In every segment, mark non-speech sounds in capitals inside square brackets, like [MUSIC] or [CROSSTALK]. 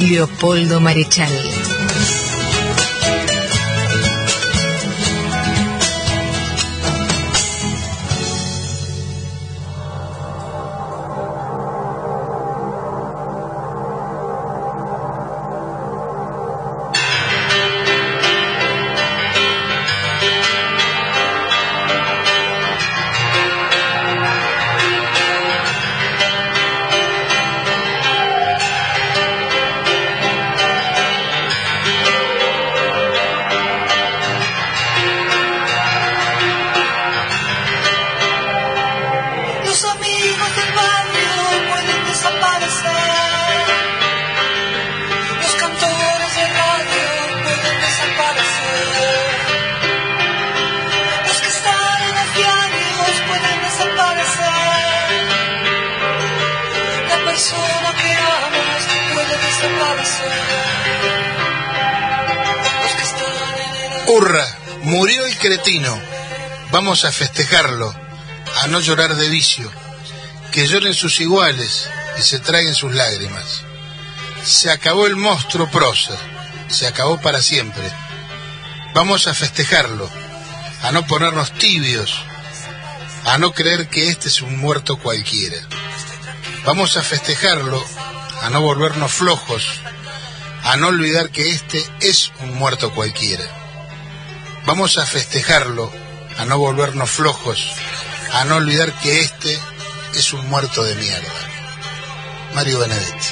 Leopoldo Marechal. Vamos a festejarlo, a no llorar de vicio. Que lloren sus iguales y se traguen sus lágrimas. Se acabó el monstruo prosa, se acabó para siempre. Vamos a festejarlo, a no ponernos tibios, a no creer que este es un muerto cualquiera. Vamos a festejarlo, a no volvernos flojos, a no olvidar que este es un muerto cualquiera. Vamos a festejarlo, a no volvernos flojos, a no olvidar que este es un muerto de mierda. Mario Benedetti.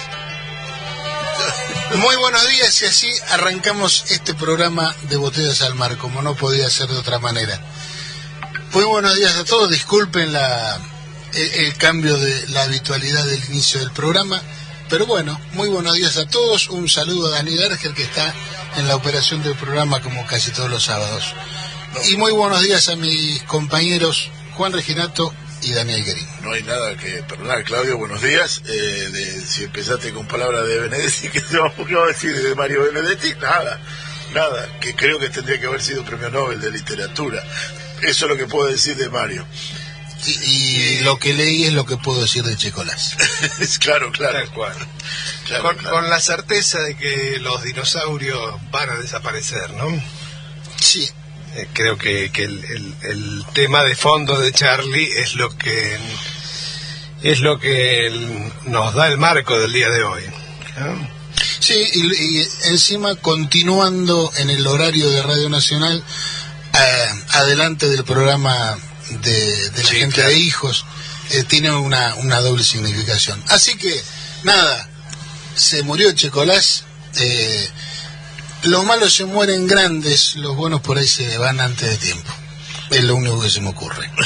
Muy buenos días y así arrancamos este programa de Botellas al Mar, como no podía ser de otra manera. Muy buenos días a todos, disculpen la, el, cambio de la habitualidad del inicio del programa, pero bueno, muy buenos días a todos, un saludo a Daniel Erger que está en la operación del programa como casi todos los sábados. Y muy buenos días a mis compañeros Juan Reginato y Daniel Guerín. No hay nada que perdonar, Claudio, buenos días. Eh, de- si empezaste con palabras de Benedetti, [LAUGHS] ¿qué, te vamos- qué vamos a decir de Mario Benedetti? Nada, nada, que creo que tendría que haber sido premio Nobel de literatura. Eso es lo que puedo decir de Mario. Y, y lo que leí es lo que puedo decir de Checolás. [LAUGHS] es claro, claro. Tal cual. claro, con, claro. con la certeza de que los dinosaurios van a desaparecer, ¿no? Sí, Eh, creo que, que el, el- el tema de fondo de Charlie es lo que es lo que nos da el marco del día de hoy. ¿no? Sí, y, y encima continuando en el horario de Radio Nacional, eh, adelante del programa de, de la Sí, gente claro. de hijos, eh, tiene una, una doble significación. Así que, nada, se murió Checolás, eh, los malos se mueren grandes, los buenos por ahí se van antes de tiempo. Es lo único que se me ocurre. [LAUGHS]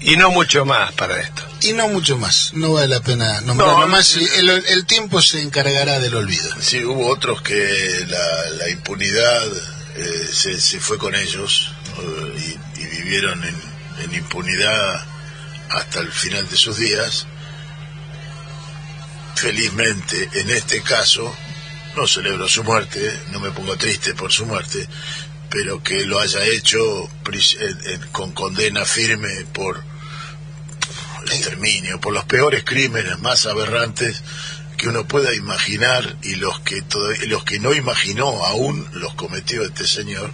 Y no mucho más para esto. Y no mucho más, no vale la pena nombrarlo No, más, sí. y el, el tiempo se encargará del olvido. Sí, hubo otros que la, la impunidad eh, se, se fue con ellos eh, y, y vivieron en, en impunidad hasta el final de sus días. Felizmente, en este caso, no celebro su muerte, no me pongo triste por su muerte, pero que lo haya hecho en- en- con condena firme por el exterminio, por los peores crímenes más aberrantes que uno pueda imaginar y los que toda- y los que no imaginó aún los cometió este señor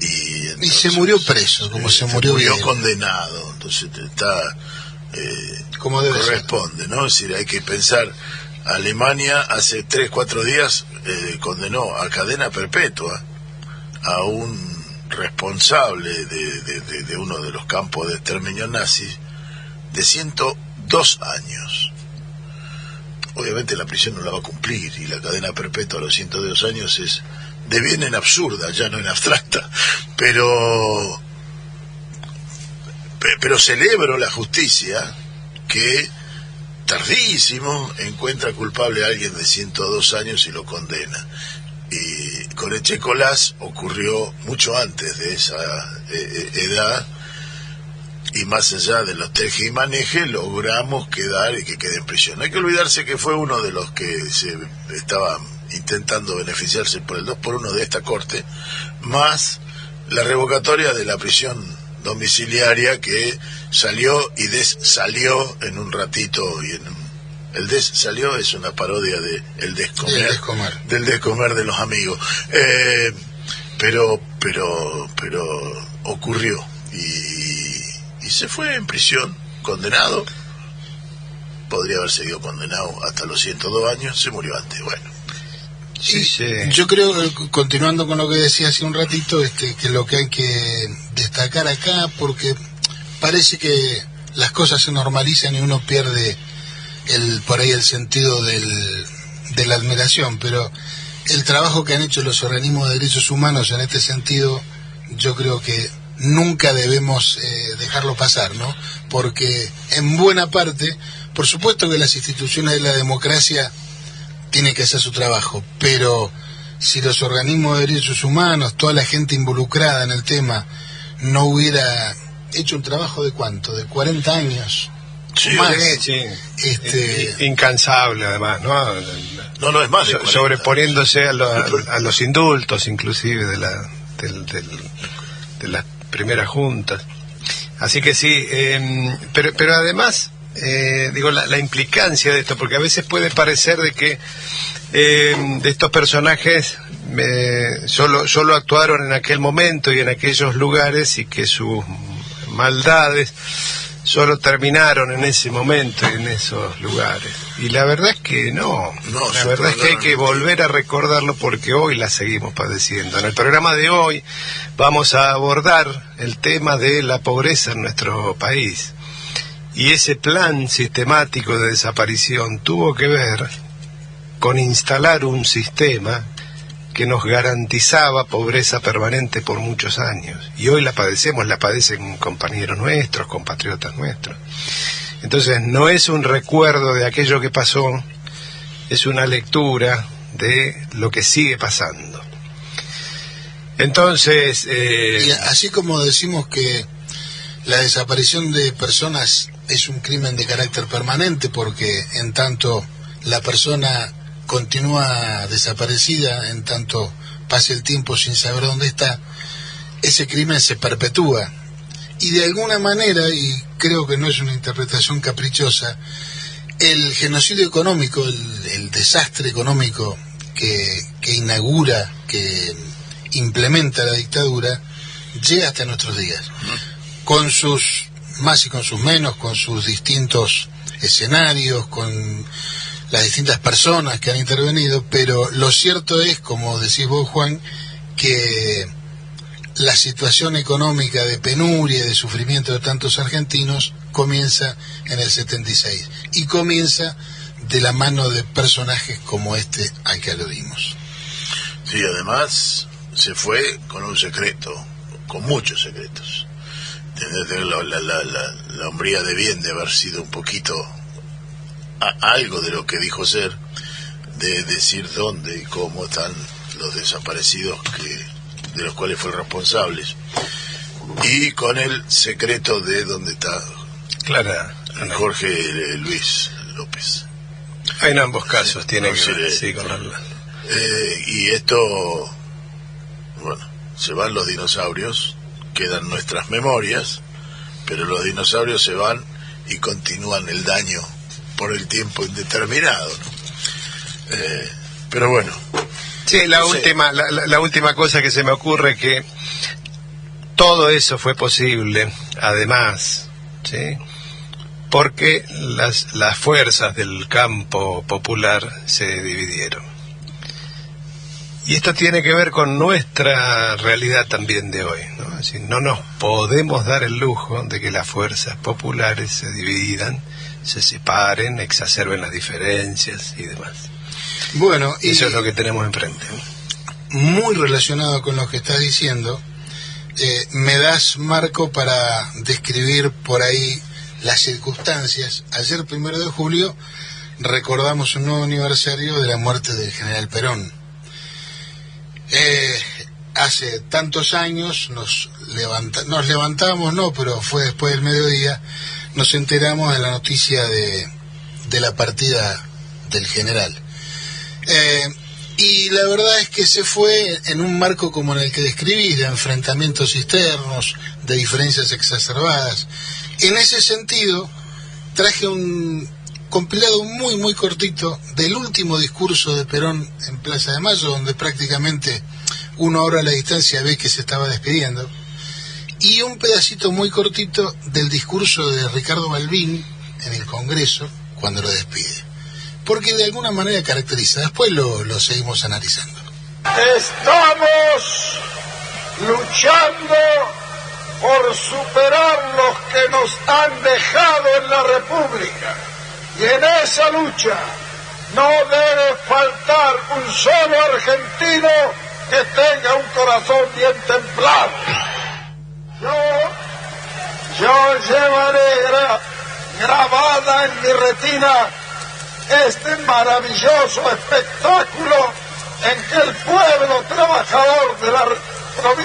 y, Y se murió preso, como se murió bien. condenado entonces está eh, Como debe ser. corresponde no es decir hay que pensar Alemania hace tres cuatro días eh, condenó a cadena perpetua a un responsable de, de- uno de los campos de exterminio nazis de 102 años. Obviamente la prisión no la va a cumplir y la cadena perpetua a los 102 años es de bien en absurda, ya no en abstracta, pero pe- pero celebro la justicia que tardísimo, encuentra culpable a alguien de 102 años y lo condena. Y con Echecolás ocurrió mucho antes de esa eh, eh, edad, y más allá de los teje y maneje, logramos quedar y que quede en prisión. No hay que olvidarse que fue uno de los que se estaba intentando beneficiarse por el 2 por 1 de esta corte, más la revocatoria de la prisión domiciliaria que salió y des salió en un ratito y en el des salió es una parodia de el descomer, El descomer. del descomer de los amigos Eh, pero pero pero ocurrió y, y se fue en prisión condenado podría haber seguido condenado hasta los 102 años se murió antes bueno Sí, sí. Yo creo, continuando con lo que decía hace un ratito, este, que lo que hay que destacar acá, porque parece que las cosas se normalizan y uno pierde el por ahí el sentido de la admiración, pero el trabajo que han hecho los organismos de derechos humanos en este sentido, yo creo que nunca debemos eh, dejarlo pasar, ¿no? Porque en buena parte, por supuesto que las instituciones de la democracia tiene que hacer su trabajo, pero si los organismos de derechos humanos, toda la gente involucrada en el tema, no hubiera hecho un trabajo de cuánto, de 40 años, Sí, más, Sí, este, Eh, Incansable, además, ¿no? no no es más de So- 40. sobreponiéndose a, lo- a- a los indultos, inclusive, de, la, del- del- de las primeras juntas. Así que sí, eh, pero, pero además, eh, digo, la, la implicancia de esto, porque a veces puede parecer de que eh, de estos personajes eh, solo, solo actuaron en aquel momento y en aquellos lugares y que sus maldades solo terminaron en ese momento y en esos lugares. Y la verdad es que no. No, la verdad es que hay que volver a recordarlo porque hoy la seguimos padeciendo. En el programa de hoy vamos a abordar el tema de la pobreza en nuestro país. Y ese plan sistemático de desaparición tuvo que ver con instalar un sistema que nos garantizaba pobreza permanente por muchos años. Y hoy la padecemos, la padecen compañeros nuestros, compatriotas nuestros. Entonces no es un recuerdo de aquello que pasó, es una lectura de lo que sigue pasando. Entonces, eh, así como decimos que la desaparición de personas es un crimen de carácter permanente, porque en tanto la persona continúa desaparecida, en tanto pase el tiempo sin saber dónde está, ese crimen se perpetúa. Y de alguna manera, y creo que no es una interpretación caprichosa, el genocidio económico, el, el desastre económico que, que inaugura, que implementa la dictadura, llega hasta nuestros días. Con sus más y con sus menos, con sus distintos escenarios, con las distintas personas que han intervenido, pero lo cierto es, como decís vos, Juan, que la situación económica de penuria y de sufrimiento de tantos argentinos comienza en el 76 y comienza de la mano de personajes como este al que aludimos. Sí, además se fue con un secreto, con muchos secretos. La, la, la, la, la hombría de bien de haber sido un poquito a- algo de lo que dijo ser, de decir dónde y cómo están los desaparecidos que de los cuales fue responsable y con el secreto de dónde está Clara, Jorge Luis López. en ambos casos tiene No, que ver, sí, con la- Eh, y esto, bueno, se van los dinosaurios, quedan nuestras memorias, pero los dinosaurios se van y continúan el daño por el tiempo indeterminado. ¿no? Eh, pero bueno, Sí, la No última, la, la- la última cosa que se me ocurre que todo eso fue posible, además, ¿sí? porque las, las fuerzas del campo popular se dividieron. Y esto tiene que ver con nuestra realidad también de hoy. ¿no? Es decir, no nos podemos dar el lujo de que las fuerzas populares se dividan, se separen, exacerben las diferencias y demás. Bueno, y Eso es lo que tenemos enfrente. muy relacionado con lo que estás diciendo, eh, me das marco para describir por ahí las circunstancias, ayer primero de julio recordamos un nuevo aniversario de la muerte del general Perón. Eh, hace tantos años nos, levanta, nos levantamos, no, pero fue después del mediodía, nos enteramos de la noticia de, de la partida del general. Eh, y la verdad es que se fue en un marco como en el que describí, de enfrentamientos externos, de diferencias exacerbadas. En ese sentido, traje un compilado muy, muy cortito del último discurso de Perón en Plaza de Mayo, donde prácticamente una hora a la distancia ve que se estaba despidiendo, y un pedacito muy cortito del discurso de Ricardo Balbín en el Congreso cuando lo despide porque de alguna manera caracteriza. Después lo, lo seguimos analizando. Estamos luchando por superar los que nos han dejado en la República. Y en esa lucha no debe faltar un solo argentino que tenga un corazón bien templado. Yo, yo llevaré grabada en mi retina este maravilloso espectáculo en que el pueblo trabajador de la,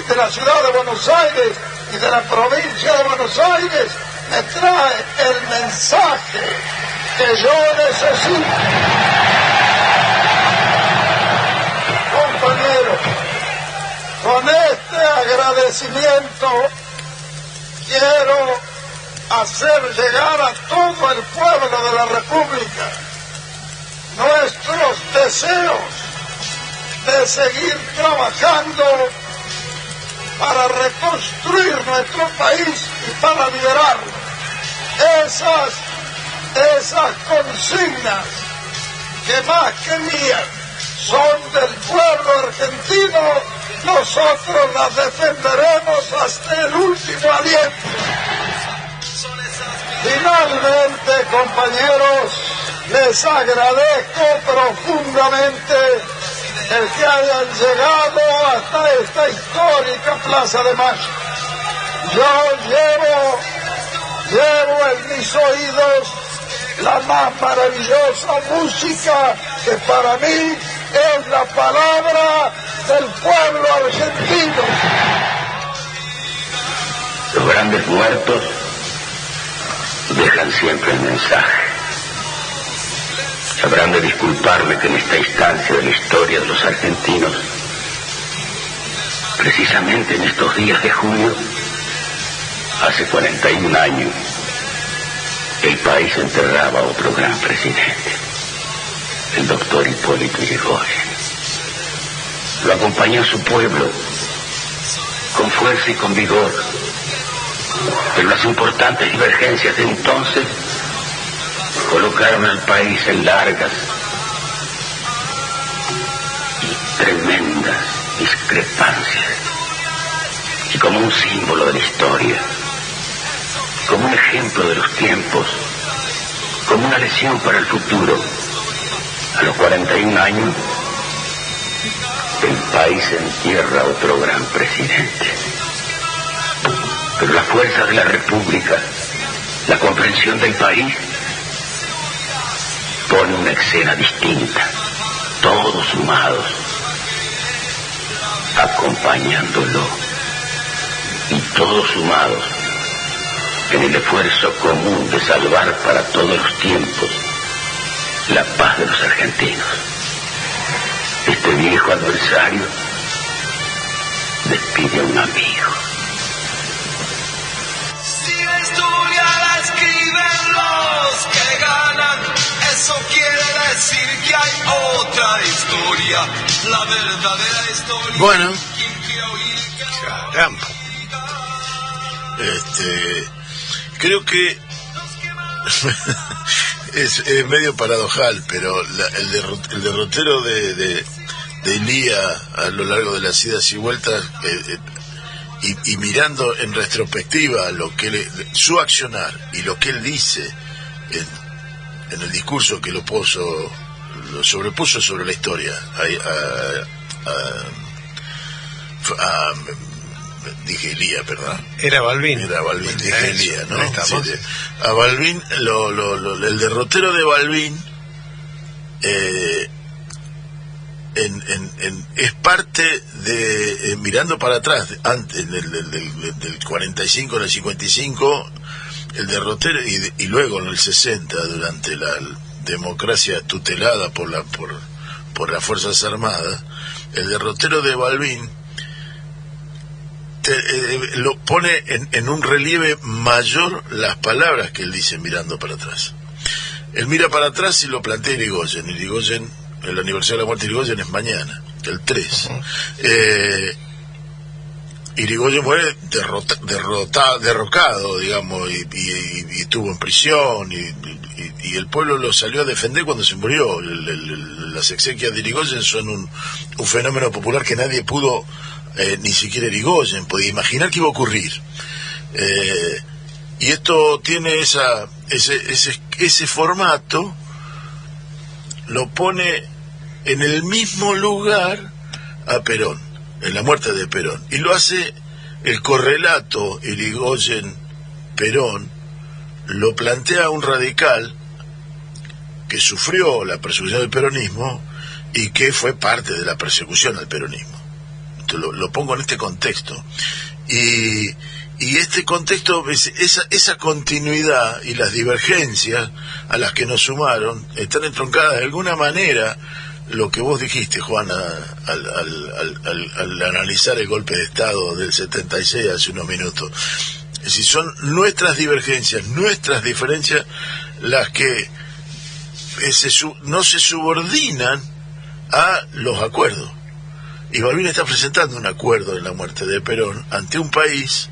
de la ciudad de Buenos Aires y de la provincia de Buenos Aires me trae el mensaje que yo necesito. Compañeros, con este agradecimiento quiero hacer llegar a todo el pueblo de la República nuestros deseos de seguir trabajando para reconstruir nuestro país y para liberarlo. Esas, esas consignas que más que mías son del pueblo argentino, nosotros las defenderemos hasta el último aliento. Finalmente, compañeros, les agradezco profundamente el que hayan llegado hasta esta histórica Plaza de Mayo. Yo llevo, llevo en mis oídos la más maravillosa música que para mí es la palabra del pueblo argentino. Los grandes muertos dejan siempre el mensaje Habrán de disculparme que en esta instancia de la historia de los argentinos, precisamente en estos días de junio, hace 41 años, el país enterraba a otro gran presidente, el doctor Hipólito Yrigoyen. Lo acompañó su pueblo con fuerza y con vigor, pero las importantes divergencias de entonces colocaron al país en largas y tremendas discrepancias. Y como un símbolo de la historia, como un ejemplo de los tiempos, como una lesión para el futuro, a los 41 años, el país entierra otro gran presidente. Pero la fuerza de la República, la comprensión del país, pone una escena distinta, todos sumados, acompañándolo, y todos sumados en el esfuerzo común de salvar para todos los tiempos la paz de los argentinos. Este viejo adversario despide a un amigo. Si la historia la escriben los que ganan, eso quiere decir que hay otra historia, la verdadera historia. Bueno. Caramba. Este, creo que [LAUGHS] es, medio paradojal, pero el, derro- el derrotero de, de, de Ilía a lo largo de las idas y vueltas, eh, eh, y, mirando en retrospectiva lo que su accionar y lo que él dice en, el discurso que lo puso, lo sobrepuso sobre la historia, a- a- dije Elías, ¿verdad? Era Balvin. Era Balvin, dije Eso, Elías, ¿no? Sí. A Balvin, lo, lo- lo- el derrotero de Balvin eh, en- en- en- es parte de, eh, mirando para atrás, antes del, del, del- del 45 en el 55, el derrotero, y, de- y luego en el 60, durante la democracia tutelada por, la, por, por las Fuerzas Armadas, el derrotero de Balvin te- eh, lo pone en, en un relieve mayor las palabras que él dice mirando para atrás. Él mira para atrás y lo plantea Irigoyen. Irigoyen, el aniversario de la muerte de Irigoyen es mañana, el 3. Eh, Irigoyen muere derrota, derrota- derrocado, digamos, y, y- y estuvo en prisión, y, y- y el pueblo lo salió a defender cuando se murió. El- el- el- las exequias de Irigoyen son un, un fenómeno popular que nadie pudo, eh, ni siquiera Irigoyen, podía imaginar que iba a ocurrir. Eh, y esto tiene ese, ese, ese formato, lo pone en el mismo lugar a Perón, en la muerte de Perón. Y lo hace el correlato Irigoyen-Perón, lo plantea un radical que sufrió la persecución del peronismo y que fue parte de la persecución al peronismo. Lo, lo pongo en este contexto. Y, y este contexto, es- esa, esa continuidad y las divergencias a las que nos sumaron están entroncadas de alguna manera lo que vos dijiste, Juana, al, al- al- al- al analizar el golpe de Estado del 76 hace unos minutos. Es decir, son nuestras divergencias, nuestras diferencias las que se no se subordinan a los acuerdos. Y Balvin está presentando un acuerdo en la muerte de Perón ante un país,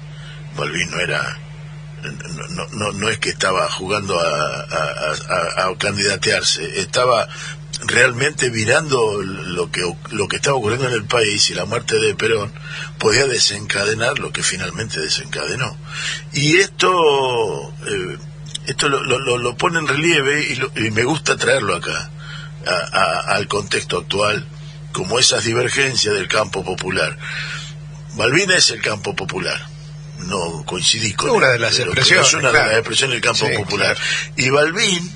Balvin no era, no, no, no, es que estaba jugando a, a- candidatearse, estaba realmente mirando lo que, lo que estaba ocurriendo en el país y la muerte de Perón podía desencadenar lo que finalmente desencadenó. Y esto, eh, esto lo, lo- lo- pone en relieve y, lo- y me gusta traerlo acá, al contexto actual, como esas divergencias del campo popular. Balbina es el campo popular. No coincidí con Una él, de las expresiones, Es una claro. de las expresiones del campo Sí, popular. Y Balbín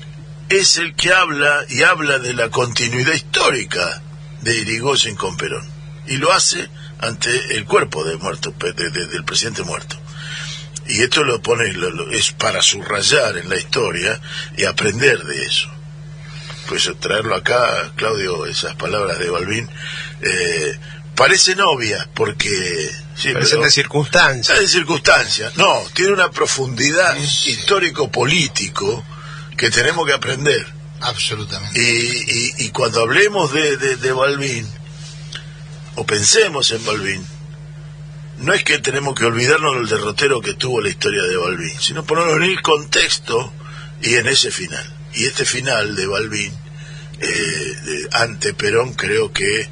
es el que habla y habla de la continuidad histórica de Irigoyen con Perón. Y lo hace ante el cuerpo de muerto, de- de- del presidente muerto. Y esto lo pone, lo- lo- es para subrayar en la historia y aprender de eso. Pues traerlo acá, Claudio, esas palabras de Balbín, eh, parecen obvias porque... sí, Parecen pero- de circunstancias. de circunstancias. No, tiene una profundidad histórico-político que tenemos que aprender. Absolutamente. Y, y- y cuando hablemos de, de, o pensemos en Balbín, no es que tenemos que olvidarnos del derrotero que tuvo la historia de Balbín, sino ponerlo en el contexto y en ese final. Y este final de Balbín, eh, ante Perón, creo que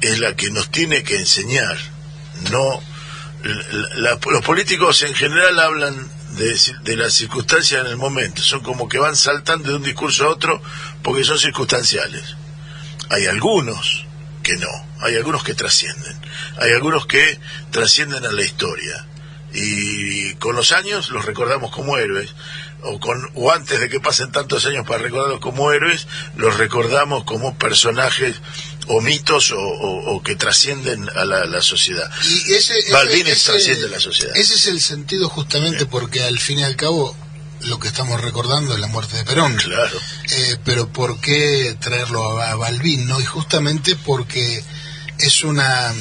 es la que nos tiene que enseñar. No, los políticos en general hablan de, de las circunstancias en el momento, son como que van saltando de un discurso a otro porque son circunstanciales. Hay algunos que no, hay algunos que trascienden, hay algunos que trascienden a la historia y con los años los recordamos como héroes o con o antes de que pasen tantos años para recordarlos como héroes los recordamos como personajes o mitos o, o- o que trascienden a la, la sociedad Y ese, ese- ese- trasciende la sociedad. Ese es el sentido justamente porque al fin y al cabo lo que estamos recordando es la muerte de Perón. claro Eh, pero ¿por qué traerlo a, a Balbín? ¿no? Y justamente porque es una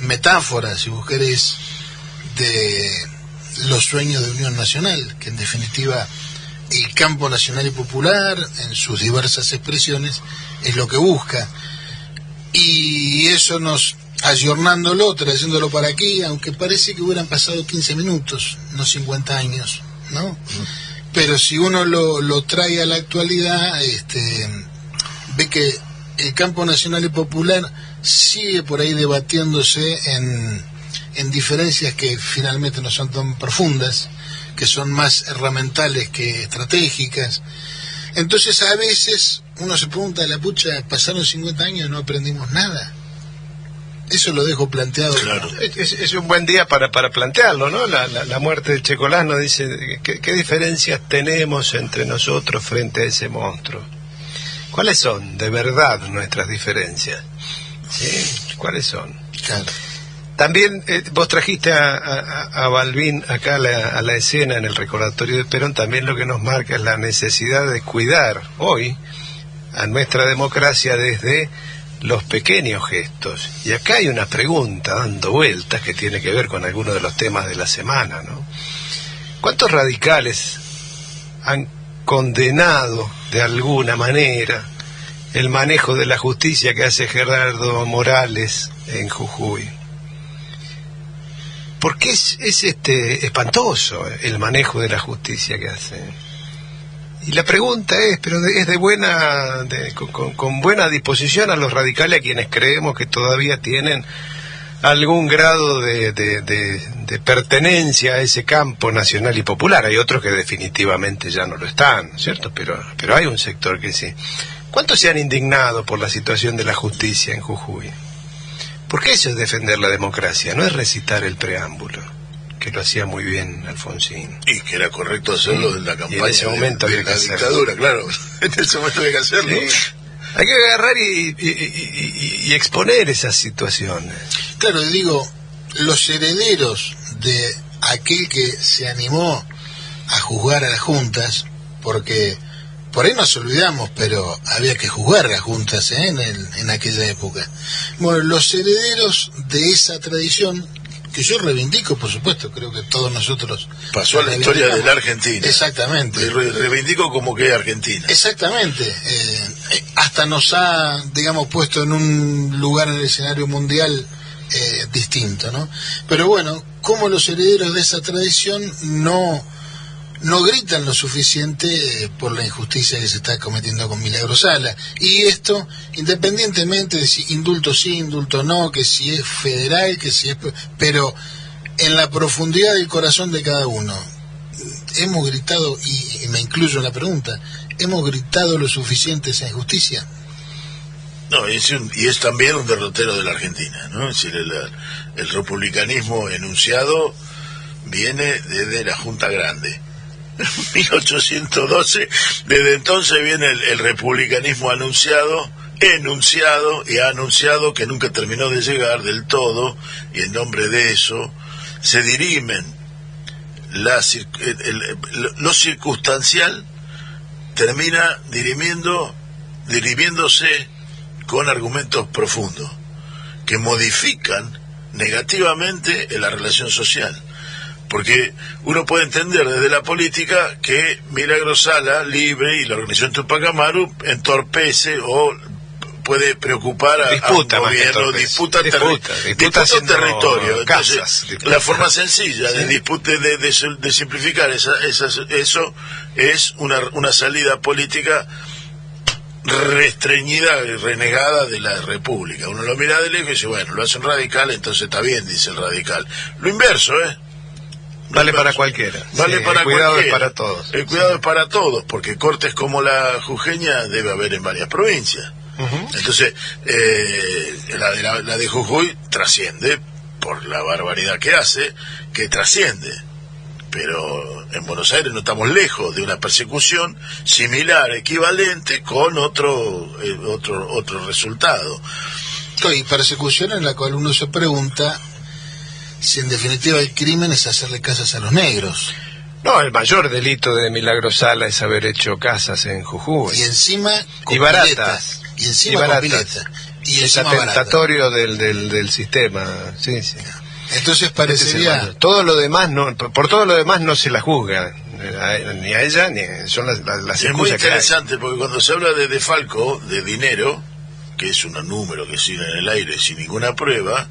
metáfora, si vos querés, de los sueños de Unión Nacional, que en definitiva el campo nacional y popular, en sus diversas expresiones, es lo que busca. Y eso nos, ayornándolo, trayéndolo para aquí, aunque parece que hubieran pasado 15 minutos, no 50 años, ¿no? Pero si uno lo, lo trae a la actualidad, este, ve que el campo nacional y popular sigue por ahí debatiéndose en, en diferencias que finalmente no son tan profundas, que son más herramientales que estratégicas. Entonces a veces uno se pregunta, la pucha, pasaron 50 años y no aprendimos nada. Eso lo dejo planteado. Claro. Es, es un buen día para, para plantearlo, ¿no? La, la, la muerte de Checolás nos dice ¿qué, qué diferencias tenemos entre nosotros frente a ese monstruo. ¿Cuáles son de verdad nuestras diferencias? ¿Sí? ¿Cuáles son? Claro. También eh, vos trajiste a, a, a Balvin acá a la, a la escena en el recordatorio de Perón, también lo que nos marca es la necesidad de cuidar hoy a nuestra democracia desde los pequeños gestos. Y acá hay una pregunta dando vueltas que tiene que ver con algunos de los temas de la semana, ¿no? ¿Cuántos radicales han condenado de alguna manera el manejo de la justicia que hace Gerardo Morales en Jujuy? Porque es, es este espantoso el manejo de la justicia que hace. Y la pregunta es, pero es de buena, con, buena disposición a los radicales a quienes creemos que todavía tienen algún grado de- de- de pertenencia a ese campo nacional y popular. Hay otros que definitivamente ya no lo están, ¿cierto? Pero, pero hay un sector que sí. ¿Cuántos se han indignado por la situación de la justicia en Jujuy? Porque eso es defender la democracia, no es recitar el preámbulo, que lo hacía muy bien Alfonsín. Y que era correcto hacerlo en la campaña en ese momento de, de había que la hacerlo. dictadura, claro. [LAUGHS] En ese momento había que hacerlo. Sí. Hay que agarrar y, y- y- y- y exponer esas situaciones. Claro, y digo, los herederos de aquel que se animó a juzgar a las juntas, porque por ahí nos olvidamos, pero había que juzgar a las juntas ¿eh? en, el- en aquella época. Bueno, los herederos de esa tradición, que yo reivindico, por supuesto, creo que todos nosotros... Pasó a la historia de la. Argentina. Exactamente. Le re- reivindico como que Argentina. Exactamente. eh, hasta nos ha, digamos, puesto en un lugar en el escenario mundial eh, distinto, ¿no? Pero bueno, como los herederos de esa tradición no, no gritan lo suficiente por la injusticia que se está cometiendo con Milagro Sala. Y esto, independientemente de si indulto sí, indulto no, que si es federal, que si es... Pero en la profundidad del corazón de cada uno, hemos gritado, y, me incluyo en la pregunta, ¿hemos gritado lo suficiente esa injusticia? No, es, un- y es también un derrotero de la Argentina, ¿no? Es decir, el, el republicanismo enunciado viene desde la Junta Grande. [LAUGHS] 1812, desde entonces viene el, republicanismo anunciado, enunciado y ha anunciado que nunca terminó de llegar del todo, y en nombre de eso se dirimen la, el- el- lo circunstancial termina dirimiendo, dirimiéndose con argumentos profundos que modifican negativamente la relación social. Porque uno puede entender desde la política que Milagro Sala, libre, y la organización Tupac Amaru entorpece o puede preocupar a, a Disputa un más que gobierno, disputa, terri- Disputa, disputa disputa un territorio. Entonces, disputa. la forma sencilla de, dispute, de, de, de simplificar esa- esas- eso es una, una salida política restreñida y renegada de la República. Uno lo mira de lejos y dice, bueno, lo hace un radical, entonces está bien, dice el radical. Lo inverso, ¿eh? Vale para cualquiera. Vale Sí, para el cuidado cualquiera. es para todos. El cuidado es para todos, porque cortes como la jujeña debe haber en varias provincias. Entonces, eh, la, de la, la de Jujuy trasciende por la barbaridad que hace, que trasciende. Pero en Buenos Aires no estamos lejos de una persecución similar, equivalente, con otro, eh, otro, otro resultado. Y persecución en la cual uno se pregunta si en definitiva el crimen es hacerle casas a los negros. No, el mayor delito de Milagro Sala es haber hecho casas en Jujuy. Y encima con Y baratas. piletas. Y encima Y con baratas. Y es encima baratas. atentatorio del, del, del sistema. Sí, sí. Entonces Ese es el parecería... todo lo demás no, por todo lo demás no se la juzga eh, a- ni a ella ni a- son las, las, las Es muy excusas que hay. interesante porque cuando se habla de defalco, de dinero, que es un número que sigue en el aire sin ninguna prueba,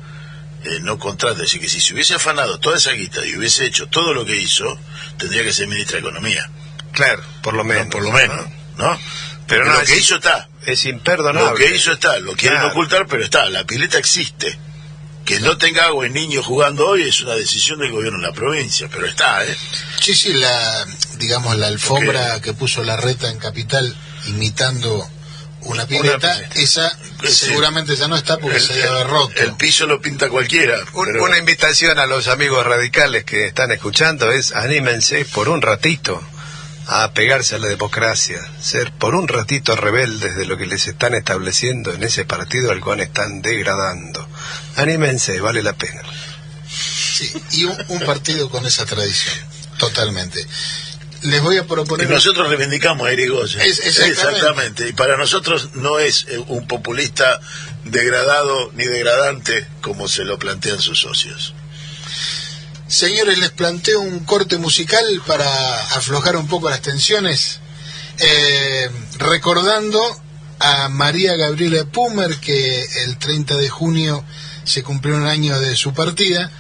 eh, no contrata. Es decir, que si se hubiese afanado toda esa guita y hubiese hecho todo lo que hizo, tendría que ser ministra de Economía. Claro, por lo menos. No, por lo menos, ¿no? Pero Pero no, lo es- que hizo está. Es imperdonable. Lo que hizo está. Lo quieren Claro. ocultar, pero está. La pileta existe. Que no tenga agua en niños jugando hoy es una decisión del gobierno de la provincia, pero está, ¿eh? Sí, sí, la, digamos, la alfombra que puso la reta en Capital imitando una pileta, Una- esa Sí. seguramente ya no está porque se haber roto. el piso lo pinta cualquiera. Un- pero- Una invitación a los amigos radicales que están escuchando es anímense por un ratito a pegarse a la democracia, ser por un ratito rebeldes de lo que les están estableciendo en ese partido al cual están degradando. Anímense, vale la pena. Sí, y un, un partido con esa tradición, totalmente. Les voy a Y proponer... nosotros reivindicamos a Irigoyen. Es- exactamente. Y para nosotros no es un populista degradado ni degradante como se lo plantean sus socios. Señores, les planteo un corte musical para aflojar un poco las tensiones, eh, recordando a María Gabriela Pumer, que el 30 de junio se cumplió un año de su partida,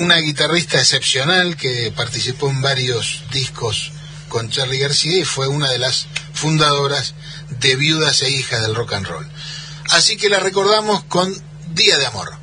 una guitarrista excepcional que participó en varios discos con Charlie García y fue una de las fundadoras de Viudas e Hijas del Rock and Roll. Así que la recordamos con Día de Amor.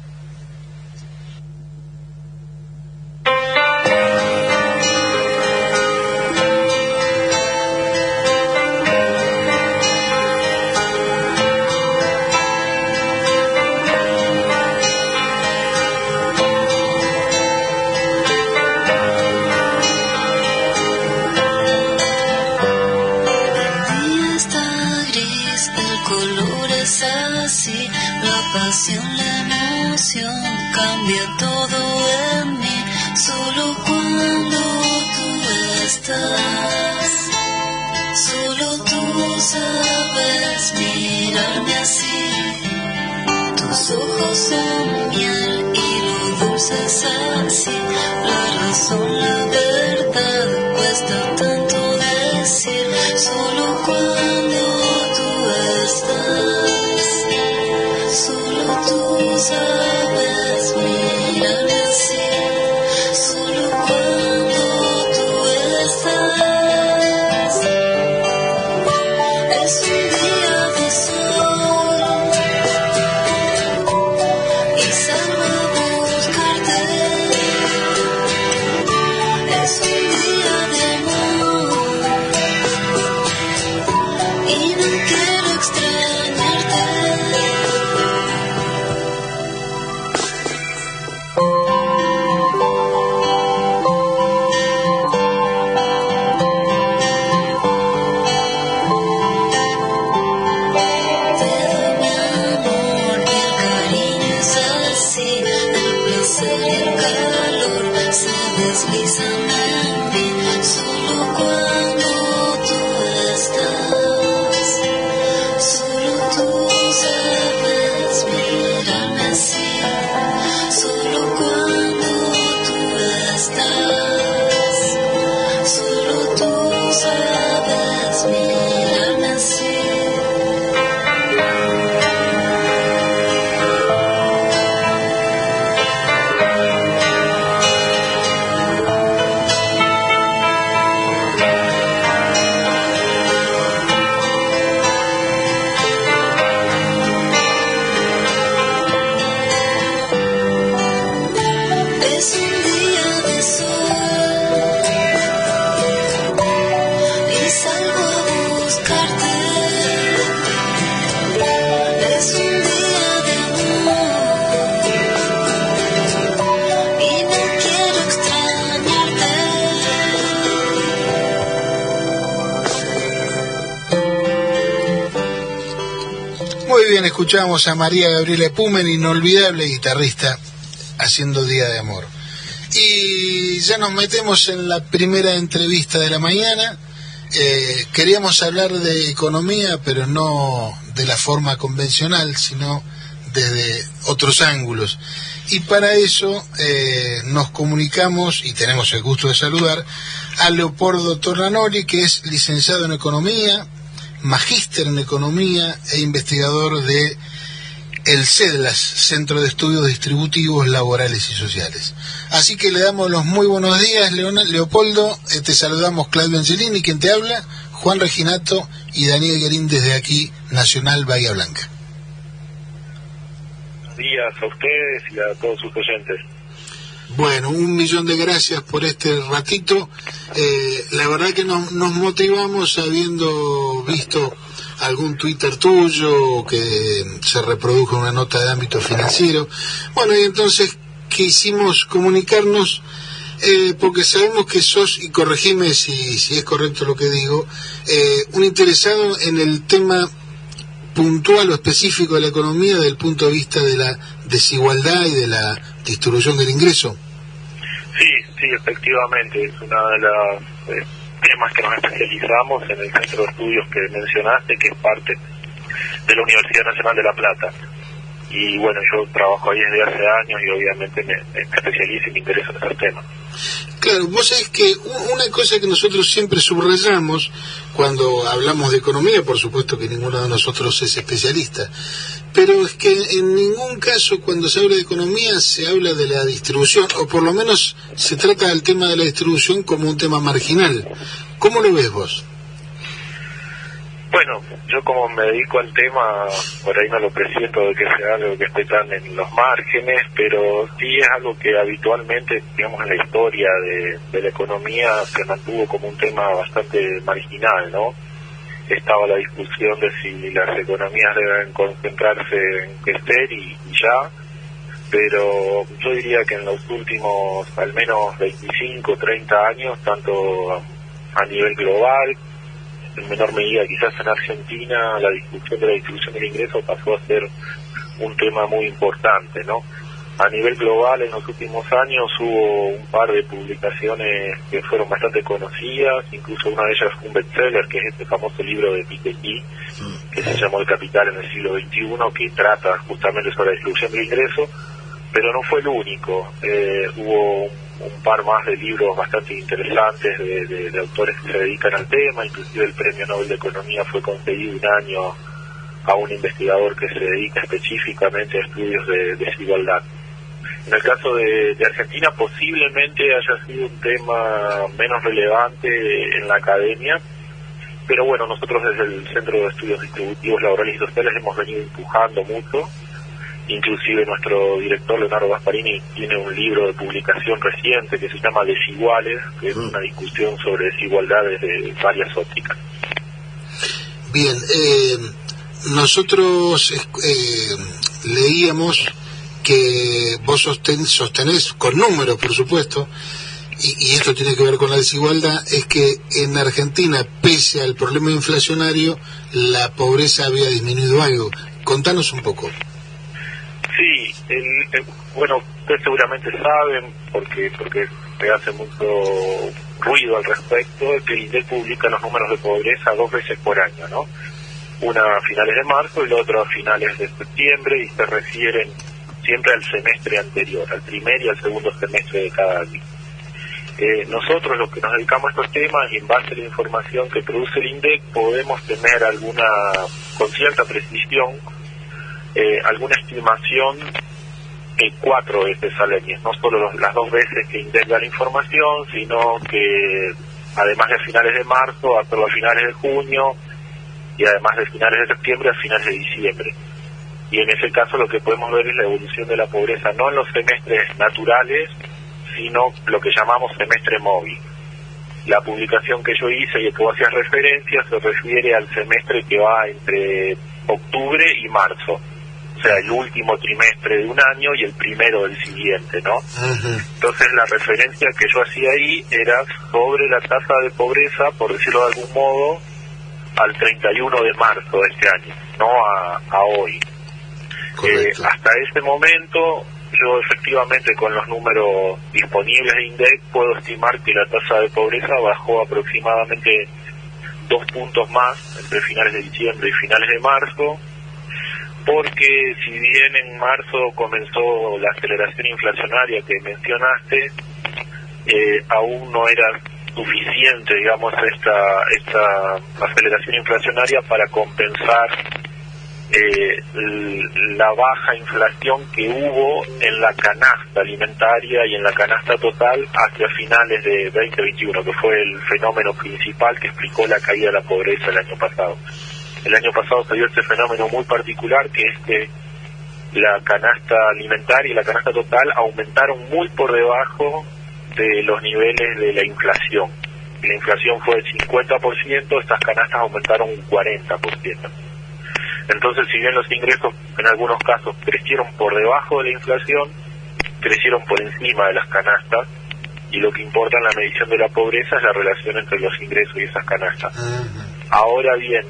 Así, la pasión, la emoción, cambia todo en mí, solo cuando tú estás. Solo tú sabes mirarme así, tus ojos son miel y lo dulce es así, la razón, la verdad, cuesta tanto decir, solo cuando tú estás, tú bien, escuchamos a María Gabriela Pumen, inolvidable guitarrista, haciendo Día de Amor. Y ya nos metemos en la primera entrevista de la mañana. Eh, queríamos hablar de economía, pero no de la forma convencional, sino desde otros ángulos. Y para eso eh, nos comunicamos y tenemos el gusto de saludar a Leopoldo Tornanori, que es licenciado en Economía, magíster en Economía e investigador de el CEDLAS, Centro de Estudios Distributivos Laborales y Sociales. Así que le damos los muy buenos días, Leona- Leopoldo. Eh, te saludamos Claudio Angelini, quien te habla, Juan Reginato y Daniel Guerín desde aquí, Nacional Bahía Blanca. Buenos días a ustedes y a todos sus oyentes. Bueno, un millón de gracias por este ratito. Eh, la verdad que nos, nos motivamos habiendo visto algún Twitter tuyo que se reprodujo una nota de ámbito financiero. Bueno, y entonces quisimos comunicarnos eh, porque sabemos que sos, y corregime si, si es correcto lo que digo, eh, un interesado en el tema puntual o específico de la economía desde el punto de vista de la desigualdad y de la distribución del ingreso. Sí, sí, efectivamente, es uno de los eh, temas que nos especializamos en el centro de estudios que mencionaste, que es parte de la Universidad Nacional de La Plata. Y bueno, yo trabajo ahí desde hace años y obviamente me, especializo y me interesa en esos. Claro, vos sabés que una cosa que nosotros siempre subrayamos cuando hablamos de economía, por supuesto que ninguno de nosotros es especialista, pero es que en ningún caso cuando se habla de economía se habla de la distribución, o por lo menos se trata del tema de la distribución como un tema marginal. ¿Cómo lo ves vos? Bueno, yo como me dedico al tema, por ahí no lo presiento de que sea algo que esté tan en los márgenes, pero sí es algo que habitualmente, digamos, en la historia de, la economía se mantuvo como un tema bastante marginal, ¿no? Estaba la discusión de si las economías deben concentrarse en crecer y, y ya, pero yo diría que en los últimos al menos 25, 30 años, tanto a nivel global, en menor medida quizás en Argentina, la discusión de la distribución del ingreso pasó a ser un tema muy importante, ¿no? A nivel global, en los últimos años hubo un par de publicaciones que fueron bastante conocidas, incluso una de ellas fue un bestseller, que es este famoso libro de Piketty, que se llamó El Capital en el siglo XXI, que trata justamente sobre la distribución del ingreso, pero no fue el único. Eh, hubo un un par más de libros bastante interesantes de, de- autores que se dedican al tema, inclusive el Premio Nobel de Economía fue concedido un año a un investigador que se dedica específicamente a estudios de desigualdad. En el caso de Argentina posiblemente haya sido un tema menos relevante en la academia, pero bueno, nosotros desde el Centro de Estudios Distributivos Laborales y Sociales hemos venido empujando mucho Inclusive nuestro director Leonardo Gasparini tiene un libro de publicación reciente que se llama Desiguales, que es una discusión sobre desigualdad desde varias ópticas. Bien, eh, nosotros eh, leíamos que vos sosten- sostenés, con números por supuesto, y, y esto tiene que ver con la desigualdad, es que en Argentina, pese al problema inflacionario, la pobreza había disminuido algo. Contanos un poco. Sí, el- bueno, ustedes seguramente saben, porque porque se hace mucho ruido al respecto, que el INDEC publica los números de pobreza dos veces por año, ¿no? Una a finales de marzo y la otra a finales de septiembre y se refieren siempre al semestre anterior, al primer y al segundo semestre de cada año. Eh, nosotros los que nos dedicamos a estos temas y en base a la información que produce el INDEC podemos tener alguna, con cierta precisión, eh, alguna estimación eh, cuatro veces al año, no solo las dos veces que INDEC da la información, sino que además de finales de marzo, hasta los finales de junio y además de finales de septiembre a finales de diciembre. Y en ese caso lo que podemos ver es la evolución de la pobreza, no en los semestres naturales, sino lo que llamamos semestre móvil. La publicación que yo hice y que vos hacías referencia se refiere al semestre que va entre octubre y marzo, o sea, el último trimestre de un año y el primero del siguiente, ¿no? Entonces la referencia que yo hacía ahí era sobre la tasa de pobreza, por decirlo de algún modo, al 31 de marzo de este año, no a, a hoy. Eh, hasta ese momento, yo efectivamente con los números disponibles de INDEC puedo estimar que la tasa de pobreza bajó aproximadamente dos puntos más entre finales de diciembre y finales de marzo, porque si bien en marzo comenzó la aceleración inflacionaria que mencionaste, eh, aún no era suficiente, digamos, esta, esta aceleración inflacionaria para compensar eh, la baja inflación que hubo en la canasta alimentaria y en la canasta total hacia finales de 2021, que fue el fenómeno principal que explicó la caída de la pobreza el año pasado. El año pasado se dio este fenómeno muy particular que es que la canasta alimentaria y la canasta total aumentaron muy por debajo de los niveles de la inflación. La inflación fue del 50%, estas canastas aumentaron un 40%. Entonces, si bien los ingresos en algunos casos crecieron por debajo de la inflación, crecieron por encima de las canastas y lo que importa en la medición de la pobreza es la relación entre los ingresos y esas canastas. Ahora bien,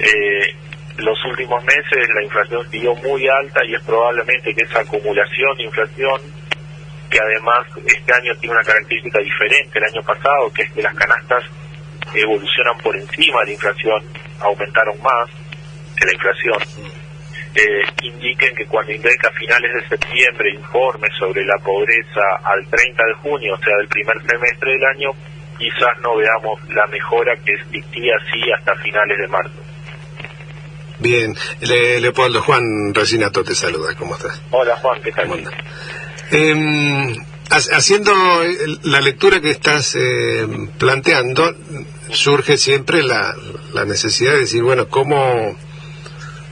eh, los últimos meses la inflación siguió muy alta y es probablemente que esa acumulación de inflación, que además este año tiene una característica diferente el año pasado, que es que las canastas evolucionan por encima de la inflación, aumentaron más que la inflación, eh, indiquen que cuando INDEC a finales de septiembre informe sobre la pobreza al 30 de junio, o sea, del primer semestre del año, quizás no veamos la mejora que existía así hasta finales de marzo. Bien, Le- Leopoldo, Juan Resinato te saluda, ¿cómo estás? Hola Juan, ¿qué tal? ¿Cómo andas? Em, ha- haciendo la lectura que estás eh, planteando, surge siempre la, la necesidad de decir, bueno, ¿cómo,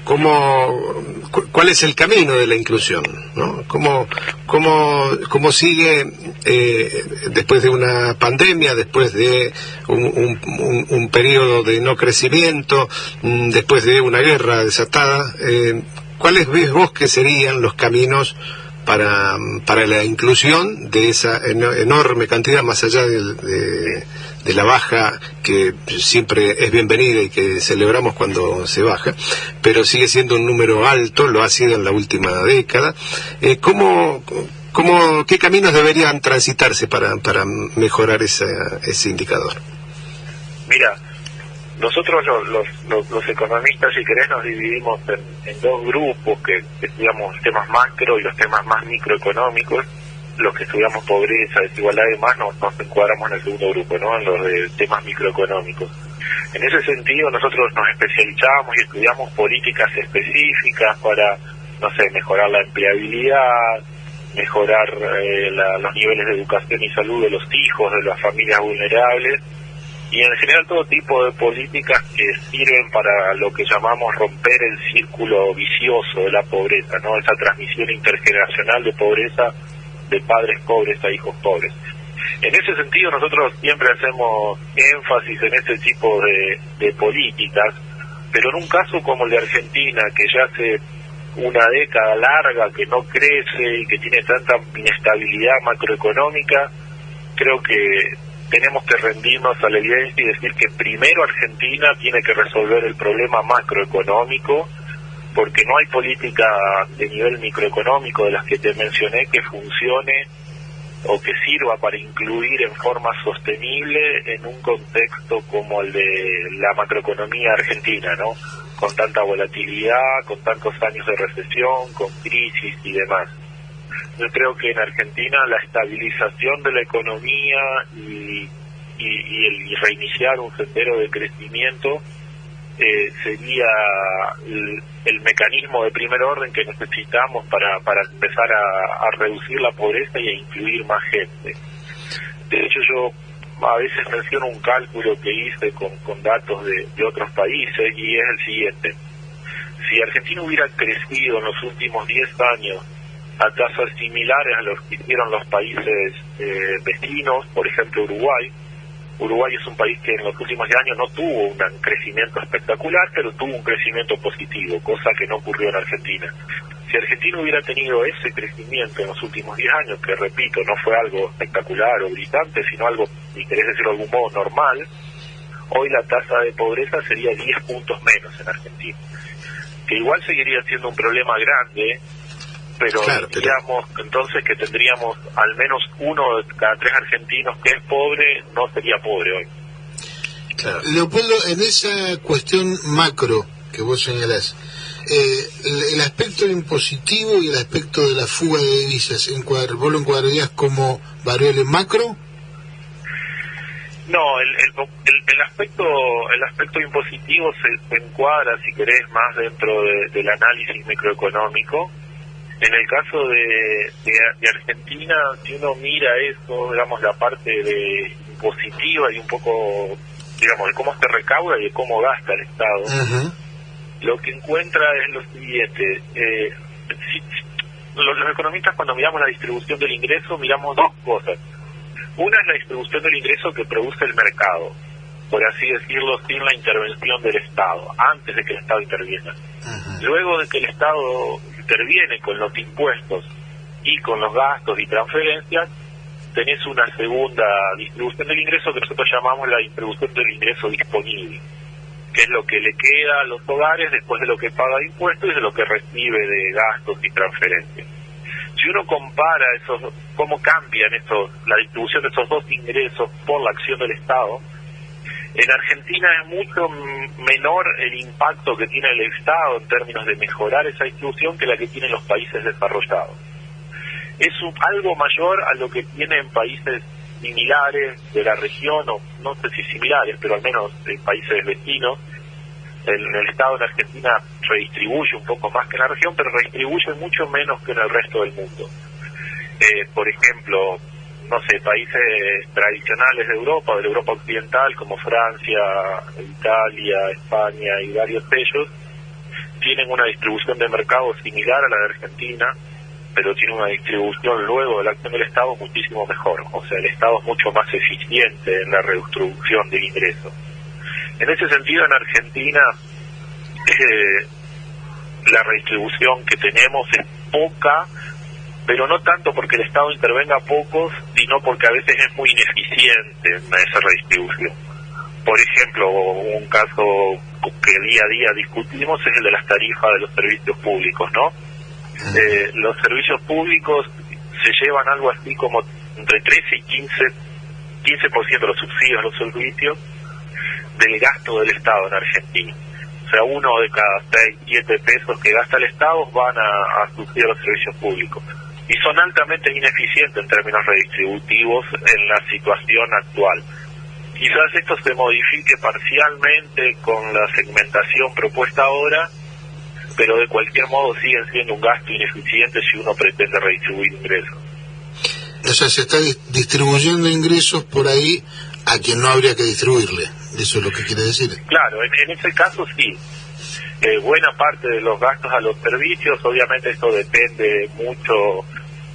cómo, cu- ¿cuál es el camino de la inclusión? ¿no? ¿Cómo, cómo, cómo sigue eh, después de una pandemia, después de un, periodo de no crecimiento, mm, después de una guerra desatada? eh, ¿Cuáles ves vos que serían los caminos para, para la inclusión de esa eno- enorme cantidad, más allá de, de la baja, que siempre es bienvenida y que celebramos cuando se baja, pero sigue siendo un número alto, lo ha sido en la última década. Eh, ¿cómo, cómo, ¿Qué caminos deberían transitarse para, para mejorar esa- ese indicador? Mira, nosotros los, los, los, economistas, si querés, nos dividimos en, en dos grupos que estudiamos temas macro y los temas más microeconómicos. Los que estudiamos pobreza, desigualdad y demás, nos, encuadramos en el segundo grupo, ¿no? En los de temas microeconómicos. En ese sentido, nosotros nos especializamos y estudiamos políticas específicas para, no sé, mejorar la empleabilidad, mejorar eh, la- los niveles de educación y salud de los hijos, de las familias vulnerables, y en general todo tipo de políticas que sirven para lo que llamamos romper el círculo vicioso de la pobreza, ¿no? Esa transmisión intergeneracional de pobreza de padres pobres a hijos pobres. En ese sentido nosotros siempre hacemos énfasis en ese tipo de, políticas, pero en un caso como el de Argentina, que ya hace una década larga que no crece y que tiene tanta inestabilidad macroeconómica, creo que tenemos que rendirnos a la evidencia y decir que primero Argentina tiene que resolver el problema macroeconómico, porque no hay política de nivel microeconómico de las que te mencioné que funcione o que sirva para incluir en forma sostenible en un contexto como el de la macroeconomía argentina, ¿no? Con tanta volatilidad, con tantos años de recesión, con crisis y demás. Yo creo que en Argentina la estabilización de la economía y, y, y el reiniciar un sendero de crecimiento eh, sería el, el mecanismo de primer orden que necesitamos para, para empezar a, a reducir la pobreza y a incluir más gente. De hecho, yo a veces menciono un cálculo que hice con, con datos de, de otros países y es el siguiente. Si Argentina hubiera crecido en los últimos 10 años a tasas similares a los que hicieron los países eh, vecinos, por ejemplo Uruguay, Uruguay es un país que en los últimos 10 años no tuvo un crecimiento espectacular, pero tuvo un crecimiento positivo, cosa que no ocurrió en Argentina. Si Argentina hubiera tenido ese crecimiento en los últimos 10 años, que repito, no fue algo espectacular o brillante, sino algo, si querés decirlo de algún modo, normal, hoy la tasa de pobreza sería 10 puntos menos en Argentina. Que igual seguiría siendo un problema grande, pero Claro, pero- digamos entonces que tendríamos al menos uno de cada tres argentinos que es pobre, no sería pobre hoy. Claro. Leopoldo, en esa cuestión macro que vos señalás, eh, el, el aspecto impositivo y el aspecto de la fuga de divisas, encuadr- ¿vos lo encuadrarías como variable macro? No, el, el, el- el aspecto el aspecto impositivo se, se encuadra, si querés, más dentro de- del análisis microeconómico. En el caso de, de, de Argentina, si uno mira eso, digamos, la parte de impositiva y un poco, digamos, de cómo se recauda y de cómo gasta el Estado, lo que encuentra es lo siguiente. eh, si- los, los economistas cuando miramos la distribución del ingreso miramos dos cosas. Una es la distribución del ingreso que produce el mercado. por así decirlo, sin la intervención del Estado, antes de que el Estado interviene. Luego de que el Estado interviene con los impuestos y con los gastos y transferencias, tenés una segunda distribución del ingreso que nosotros llamamos la distribución del ingreso disponible, que es lo que le queda a los hogares después de lo que paga de impuestos y de lo que recibe de gastos y transferencias. Si uno compara esos, cómo cambian estos, la distribución de esos dos ingresos por la acción del Estado, en Argentina es mucho menor el impacto que tiene el Estado en términos de mejorar esa distribución que la que tienen los países desarrollados. Es algo mayor a lo que tienen países similares de la región, o no sé si similares, pero al menos en países vecinos. El, el Estado en Argentina redistribuye un poco más que en la región, pero redistribuye mucho menos que en el resto del mundo. Eh, por ejemplo, no sé, países tradicionales de Europa, de la Europa occidental, como Francia, Italia, España y varios de ellos, tienen una distribución de mercado similar a la de Argentina, pero tienen una distribución luego de la acción del Estado muchísimo mejor. O sea, el Estado es mucho más eficiente en la redistribución del ingreso. En ese sentido, en Argentina, eh, la redistribución que tenemos es poca pero no tanto porque el Estado intervenga pocos, sino porque a veces es muy ineficiente en esa redistribución. Por ejemplo, un caso que día a día discutimos es el de las tarifas de los servicios públicos, ¿no? Eh, los servicios públicos se llevan algo así como entre 13 y 15, 15% de los subsidios a los servicios del gasto del Estado en Argentina. O sea, uno de cada 6, 7 pesos que gasta el Estado van a, a subsidiar los servicios públicos y son altamente ineficientes en términos redistributivos en la situación actual. Quizás esto se modifique parcialmente con la segmentación propuesta ahora, pero de cualquier modo siguen siendo un gasto ineficiente si uno pretende redistribuir ingresos. O sea, se está distribuyendo ingresos por ahí a quien no habría que distribuirle. Eso es lo que quiere decir. Claro, en, ese caso sí. Eh, buena parte de los gastos a los servicios, obviamente esto depende mucho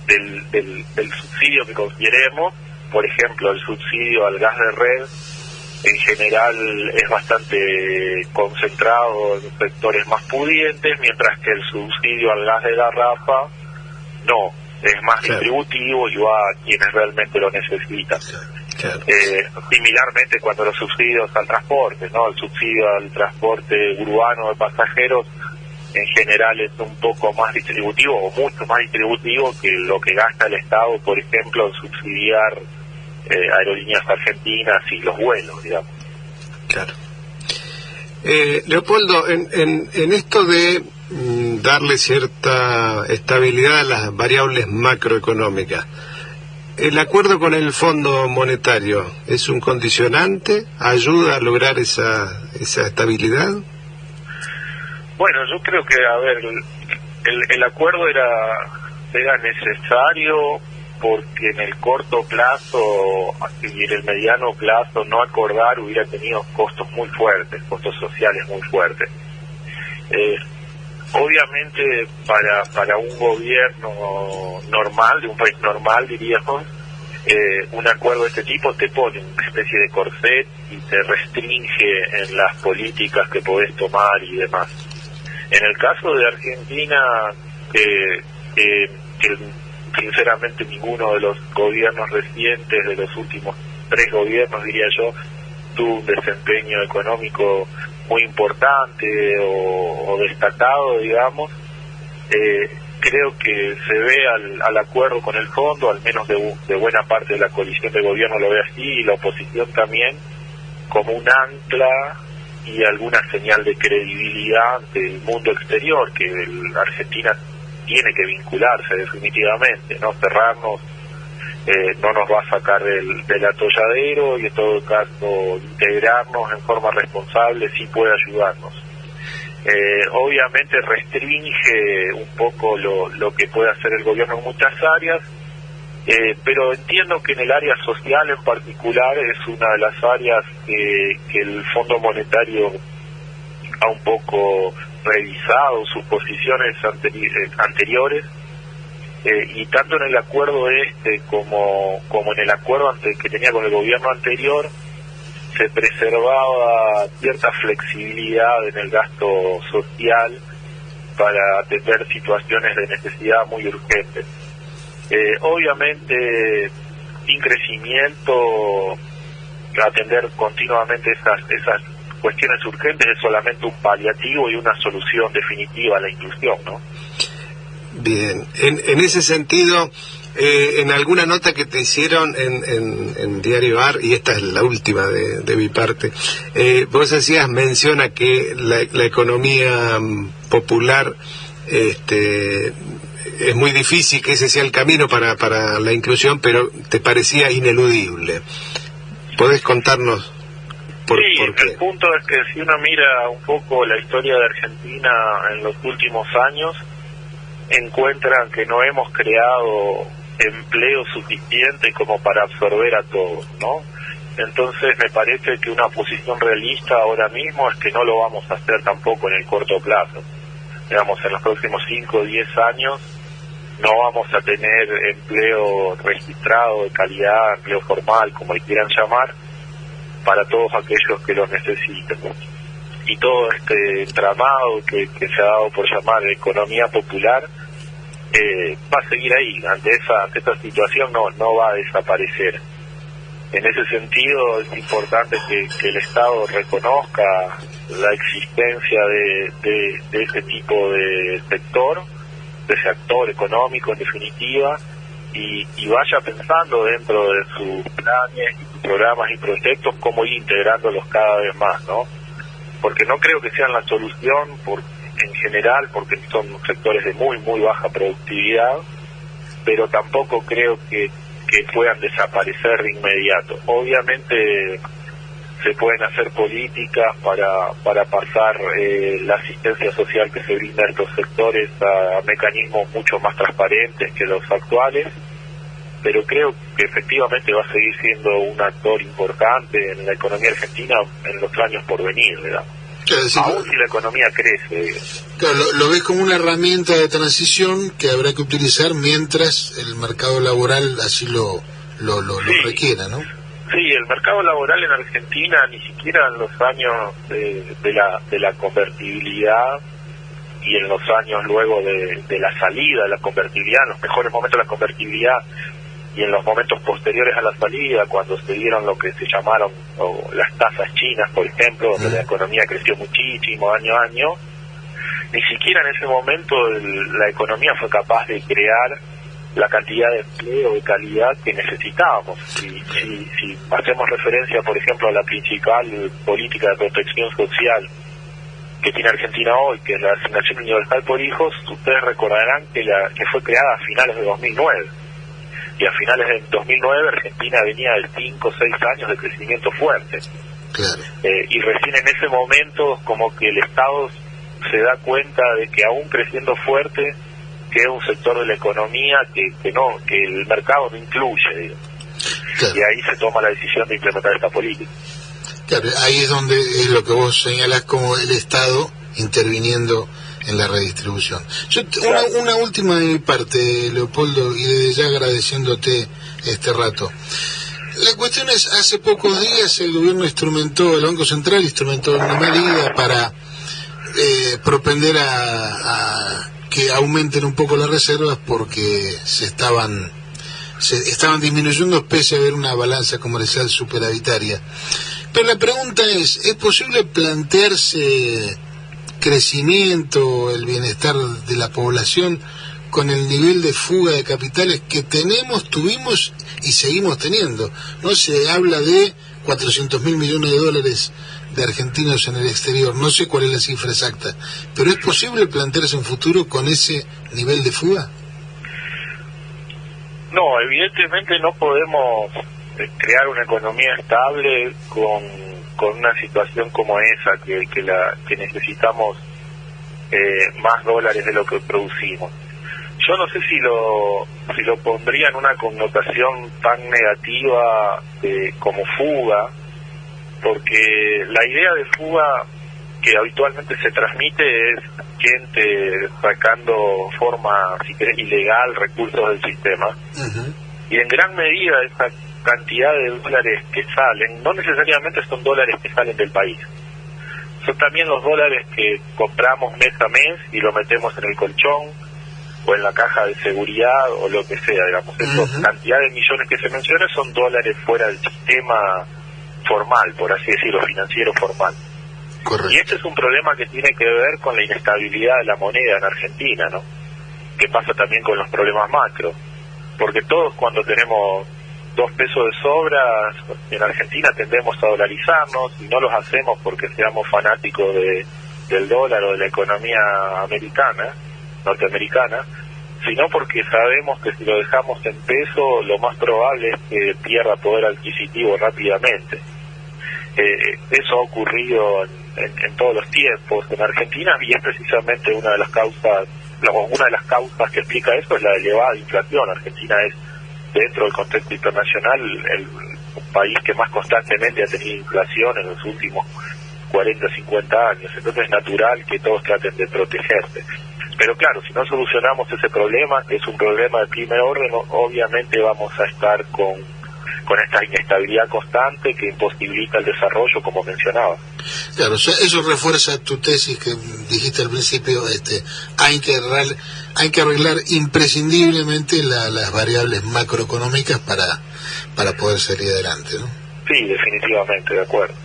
del, del, subsidio que consideremos, por ejemplo, el subsidio al gas de red en general es bastante concentrado en sectores más pudientes, mientras que el subsidio al gas de garrafa no, es más distributivo y va a quienes realmente lo necesitan. Eh, similarmente cuando los subsidios al transporte, ¿no? El subsidio al transporte urbano de pasajeros en general es un poco más distributivo o mucho más distributivo que lo que gasta el Estado, por ejemplo, en subsidiar eh, aerolíneas argentinas y los vuelos, digamos. Claro. Eh, Leopoldo, en, en, en, esto de mm, darle cierta estabilidad a las variables macroeconómicas, ¿el acuerdo con el Fondo Monetario es un condicionante? ¿Ayuda a lograr esa, esa estabilidad? Bueno, yo creo que, a ver, el, el acuerdo era, era necesario porque en el corto plazo y en el mediano plazo no acordar hubiera tenido costos muy fuertes, costos sociales muy fuertes. Eh, obviamente para, para un gobierno normal, de un país normal diríamos, eh, un acuerdo de este tipo te pone una especie de corset y te restringe en las políticas que podés tomar y demás. En el caso de Argentina, que sinceramente ninguno de los gobiernos recientes, de los últimos tres gobiernos, diría yo, tuvo un desempeño económico muy importante o, destacado, digamos, eh, creo que se ve al, al, acuerdo con el fondo, al menos de, de, buena parte de la coalición de gobierno lo ve así, y la oposición también, como un ancla y alguna señal de credibilidad del mundo exterior que la Argentina tiene que vincularse definitivamente, no cerrarnos eh, no nos va a sacar del, del atolladero y en todo caso integrarnos en forma responsable sí puede ayudarnos. Eh, obviamente restringe un poco lo, lo que puede hacer el gobierno en muchas áreas, eh, pero entiendo que en el área social en particular es una de las áreas que, el Fondo Monetario ha un poco revisado sus posiciones eh, anteriores eh, y tanto en el acuerdo este como, como en el acuerdo ante, que tenía con el gobierno anterior se preservaba cierta flexibilidad en el gasto social para atender situaciones de necesidad muy urgentes. Eh, obviamente, sin crecimiento, atender continuamente esas, esas cuestiones urgentes es solamente un paliativo y una solución definitiva a la inclusión, ¿no? Bien, en, en ese sentido, eh, en alguna nota que te hicieron en, en, en Diario AR, y esta es la última de, de mi parte, eh, vos hacías menciona que la, la economía mm, popular este, es muy difícil que ese sea el camino para, para la inclusión, pero te parecía ineludible. ¿Podés contarnos por, sí, por qué? el punto es que si uno mira un poco la historia de Argentina en los últimos años, encuentran que no hemos creado empleo suficiente como para absorber a todos, ¿no? Entonces me parece que una posición realista ahora mismo es que no lo vamos a hacer tampoco en el corto plazo. Digamos, en los próximos 5 o 10 años no vamos a tener empleo registrado de calidad, empleo formal, como le quieran llamar, para todos aquellos que lo necesiten. Y todo este entramado que, se ha dado por llamar economía popular eh, va a seguir ahí. Ante esa, ante esta situación no, no va a desaparecer. En ese sentido es importante que, el Estado reconozca la existencia de, de, de ese tipo de sector, de ese actor económico en definitiva, y, y vaya pensando dentro de sus planes, programas y proyectos cómo ir integrándolos cada vez más, ¿no? Porque no creo que sean la solución por, en general, porque son sectores de muy, muy baja productividad, pero tampoco creo que, que puedan desaparecer de inmediato. Obviamente se pueden hacer políticas para, para pasar eh, la asistencia social que se brinda a estos sectores a mecanismos mucho más transparentes que los actuales, pero creo que efectivamente va a seguir siendo un actor importante en la economía argentina en los años por venir, ¿verdad? Claro, Aún si la economía crece. claro, lo, lo ves como una herramienta de transición que habrá que utilizar mientras el mercado laboral así lo, lo, lo, requiera, ¿no? Sí, el mercado laboral en Argentina ni siquiera en los años de, de la, de la convertibilidad y en los años luego de, de la salida de la convertibilidad, en los mejores momentos de la convertibilidad y en los momentos posteriores a la salida, cuando se dieron lo que se llamaron o, las tasas chinas, por ejemplo, donde la economía creció muchísimo año a año, ni siquiera en ese momento el- la economía fue capaz de crear la cantidad de empleo de calidad que necesitábamos. Si, si, si hacemos referencia, por ejemplo, a la principal política de protección social que tiene Argentina hoy, que es la asignación universal por hijos, ustedes recordarán que, la, que fue creada a finales de 2009. Y a finales de 2009 Argentina venía de 5 o 6 años de crecimiento fuerte. Claro. Eh, y recién en ese momento como que el Estado se da cuenta de que aún creciendo fuerte queda un sector de la economía que, que no que el mercado no incluye digo. Claro. y ahí se toma la decisión de implementar esta política Claro, ahí es donde es lo que vos señalás como el Estado interviniendo en la redistribución. Yo una, una última de mi parte, Leopoldo, y desde ya agradeciéndote este rato. La cuestión es, hace pocos días el gobierno instrumentó, el Banco Central instrumentó una medida para eh, propender a, a que aumenten un poco las reservas porque se estaban se estaban disminuyendo pese a haber una balanza comercial superavitaria. Pero la pregunta es, ¿es posible plantearse crecimiento, el bienestar de la población con el nivel de fuga de capitales que tenemos, tuvimos y seguimos teniendo? No se habla de 400 mil millones de dólares de argentinos en el exterior, no sé cuál es la cifra exacta, pero ¿es posible plantearse un futuro con ese nivel de fuga? no evidentemente no podemos eh, crear una economía estable con, con una situación como esa que, que la que necesitamos eh, más dólares de lo que producimos yo no sé si lo si lo pondría en una connotación tan negativa eh, como fuga porque la idea de fuga que habitualmente se transmite es gente sacando forma, si querés, ilegal recursos del sistema. Y en gran medida esa cantidad de dólares que salen, no necesariamente son dólares que salen del país, son también los dólares que compramos mes a mes y lo metemos en el colchón o en la caja de seguridad o lo que sea, digamos. Esa cantidad de millones que se menciona son dólares fuera del sistema formal, por así decirlo, financiero formal. Y este es un problema que tiene que ver con la inestabilidad de la moneda en Argentina, ¿no? Que pasa también con los problemas macro. Porque todos cuando tenemos dos pesos de sobra, en Argentina tendemos a dolarizarnos y no los hacemos porque seamos fanáticos de, del dólar o de la economía americana, norteamericana, sino porque sabemos que si lo dejamos en peso, lo más probable es que pierda poder adquisitivo rápidamente. Eh, eso ha ocurrido en, todos los tiempos en Argentina y es precisamente una de las causas, una de las causas que explica eso es la elevada inflación. Argentina es dentro del contexto internacional el país que más constantemente ha tenido inflación en los últimos 40, 50 años. Entonces es natural que todos traten de protegerse. Pero claro, si no solucionamos ese problema, que es un problema de primer orden, obviamente vamos a estar con, con esta inestabilidad constante que imposibilita el desarrollo, como mencionaba. Claro, eso refuerza tu tesis que dijiste al principio, este, hay que hay que arreglar imprescindiblemente las variables macroeconómicas para, para poder salir adelante, ¿no? Sí, definitivamente, de acuerdo.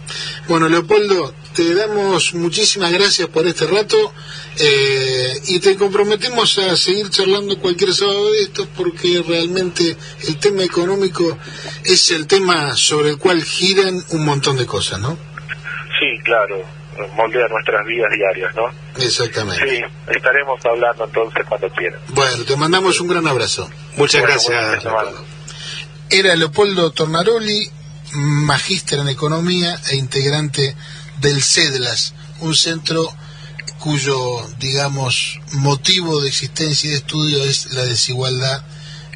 Bueno, Leopoldo, te damos muchísimas gracias por este rato eh, y te comprometemos a seguir charlando cualquier sábado de estos porque realmente el tema económico es el tema sobre el cual giran un montón de cosas, ¿no? Sí, claro, moldea nuestras vidas diarias, ¿no? Exactamente. Sí, estaremos hablando entonces cuando quieran. Bueno, te mandamos un gran abrazo. Muchas gracias. Era Leopoldo Tornaroli, magíster en economía e integrante del CEDLAS, un centro cuyo, digamos, motivo de existencia y de estudio es la desigualdad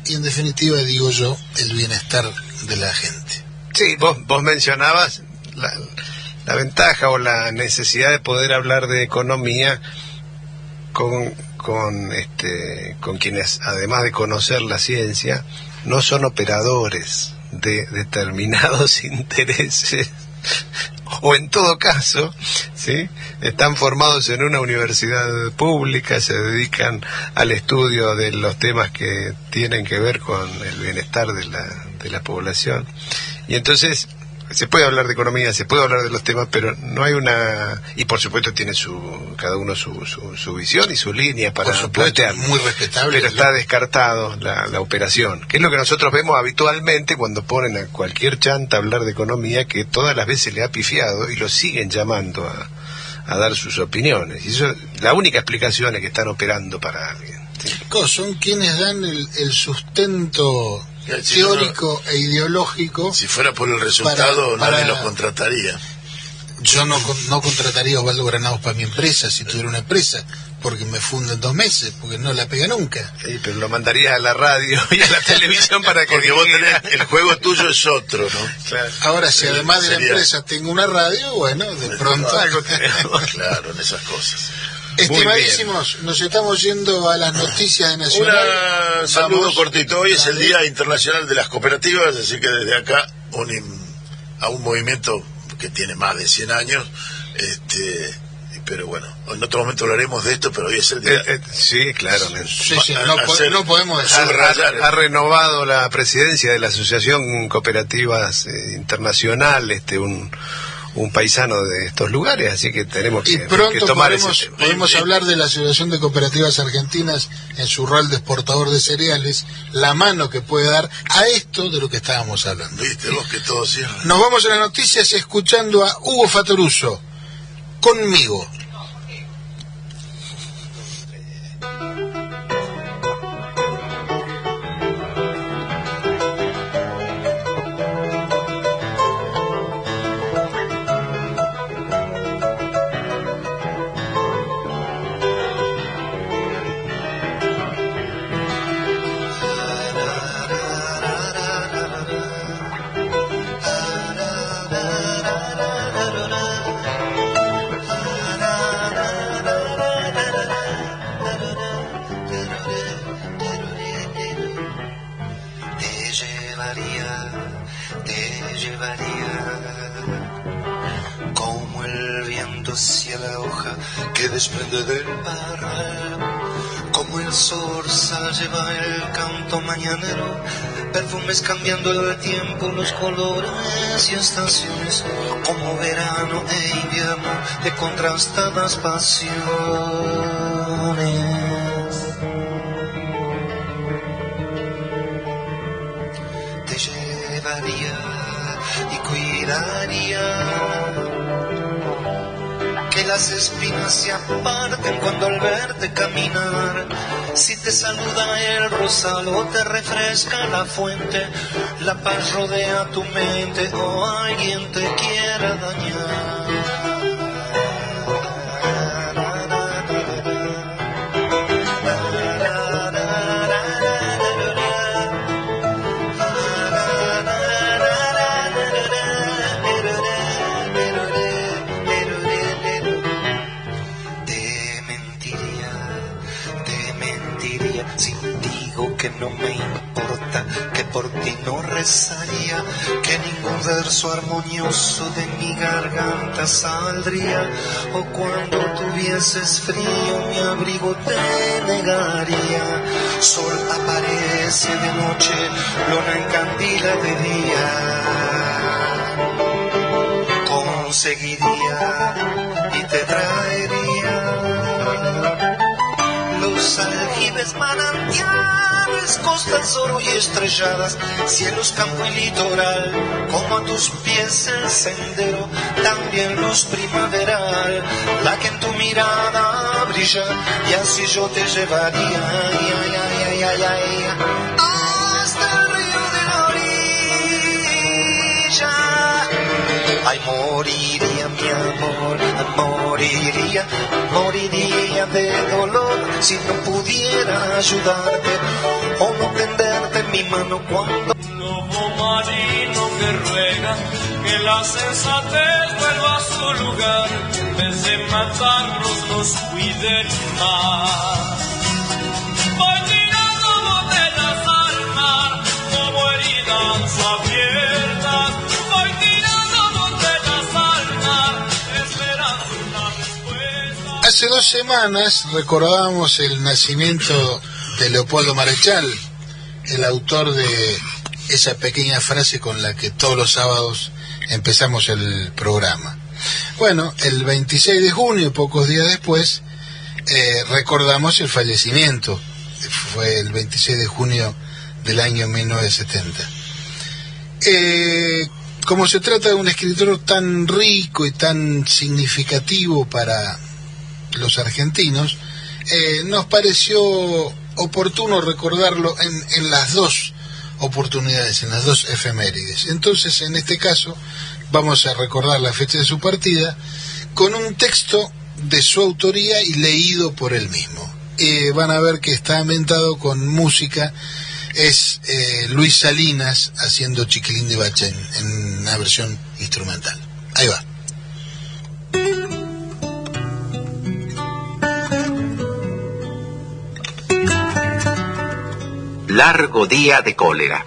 y, en definitiva, digo yo, el bienestar de la gente. Sí, vos, vos mencionabas la, la ventaja o la necesidad de poder hablar de economía con, con, este, con quienes, además de conocer la ciencia, no son operadores de determinados [LAUGHS] intereses o en todo caso, ¿sí? están formados en una universidad pública, se dedican al estudio de los temas que tienen que ver con el bienestar de la, de la población. Y entonces se puede hablar de economía, se puede hablar de los temas, pero no hay una y por supuesto tiene su cada uno su, su, visión y su línea para plantear. Muy respetable. Pero está descartado la, la, operación, que es lo que nosotros vemos habitualmente cuando ponen a cualquier chanta a hablar de economía que todas las veces le ha pifiado y lo siguen llamando a, a dar sus opiniones. Y eso la única explicación es que están operando para alguien. Son quienes dan el, el sustento teórico e ideológico. Si fuera por el resultado, nadie lo contrataría. Yo no, no contrataría a Osvaldo Granados para mi empresa si tuviera una empresa, porque me fundo en dos meses, porque no la pega nunca. Sí, pero lo mandaría a la radio [LAUGHS] y a la televisión para que. Porque vos tenés, el juego tuyo es otro, ¿no? Ahora, si además de la empresa tengo una radio, bueno, de pronto. Algo [LAUGHS] claro, en esas cosas. Estimadísimos, nos estamos yendo a las noticias de Nacional. Un saludo cortito. Hoy es el Día Internacional de las Cooperativas, así que desde acá a un movimiento que tiene más de 100 años. Este, pero bueno, en otro momento hablaremos de esto, pero hoy es el día. Eh, eh, sí, claro. no, podemos Ha, renovado la presidencia de la Asociación Cooperativas eh, Internacional, este, un un paisano de estos lugares, así que tenemos que, y pronto tomar podemos, hablar de la Asociación de Cooperativas Argentinas en su rol de exportador de cereales, la mano que puede dar a esto de lo que estábamos hablando. Viste vos que todo cierra. Nos vamos a las noticias escuchando a Hugo Fatoruso, conmigo, desprende del parral, como el zorzal lleva el canto mañanero, perfumes cambiando el tiempo, los colores y estaciones, como verano e invierno de contrastadas pasiones. Las espinas se aparten cuando al verte caminar. Si te saluda el rosal o te refresca la fuente, la paz rodea tu mente o alguien te quiera dañar. No me importa, que por ti no rezaría, que ningún verso armonioso de mi garganta saldría, o cuando tuvieses frío mi abrigo te negaría. Sol aparece de noche, luna encandila de día conseguiría manantiales, costas oro y estrelladas, cielos, campo y litoral, como a tus pies el sendero, también luz primaveral, la que en tu mirada brilla, y así yo te llevaría, Moriría mi amor, moriría, moriría de dolor si no pudiera ayudarte o no tenderte mi mano cuando Lobo marino que ruega que la sensatez vuelva a su lugar, en vez de matarlos los cuiden más. Voy tirando botellas al mar, como heridas Hace dos semanas recordábamos el nacimiento de Leopoldo Marechal, el autor de esa pequeña frase con la que todos los sábados empezamos el programa. Bueno, el 26 de junio, pocos días después, eh, recordamos el fallecimiento. Fue el 26 de junio del año 1970. Eh, como se trata de un escritor tan rico y tan significativo para los argentinos, eh, nos pareció oportuno recordarlo en, en las dos oportunidades, en las dos efemérides. Entonces, en este caso, vamos a recordar la fecha de su partida con un texto de su autoría y leído por él mismo. Eh, van a ver que está ambientado con música, es eh, Luis Salinas haciendo Chiquilín de Bacha en, en una versión instrumental. Ahí va. Largo día de cólera.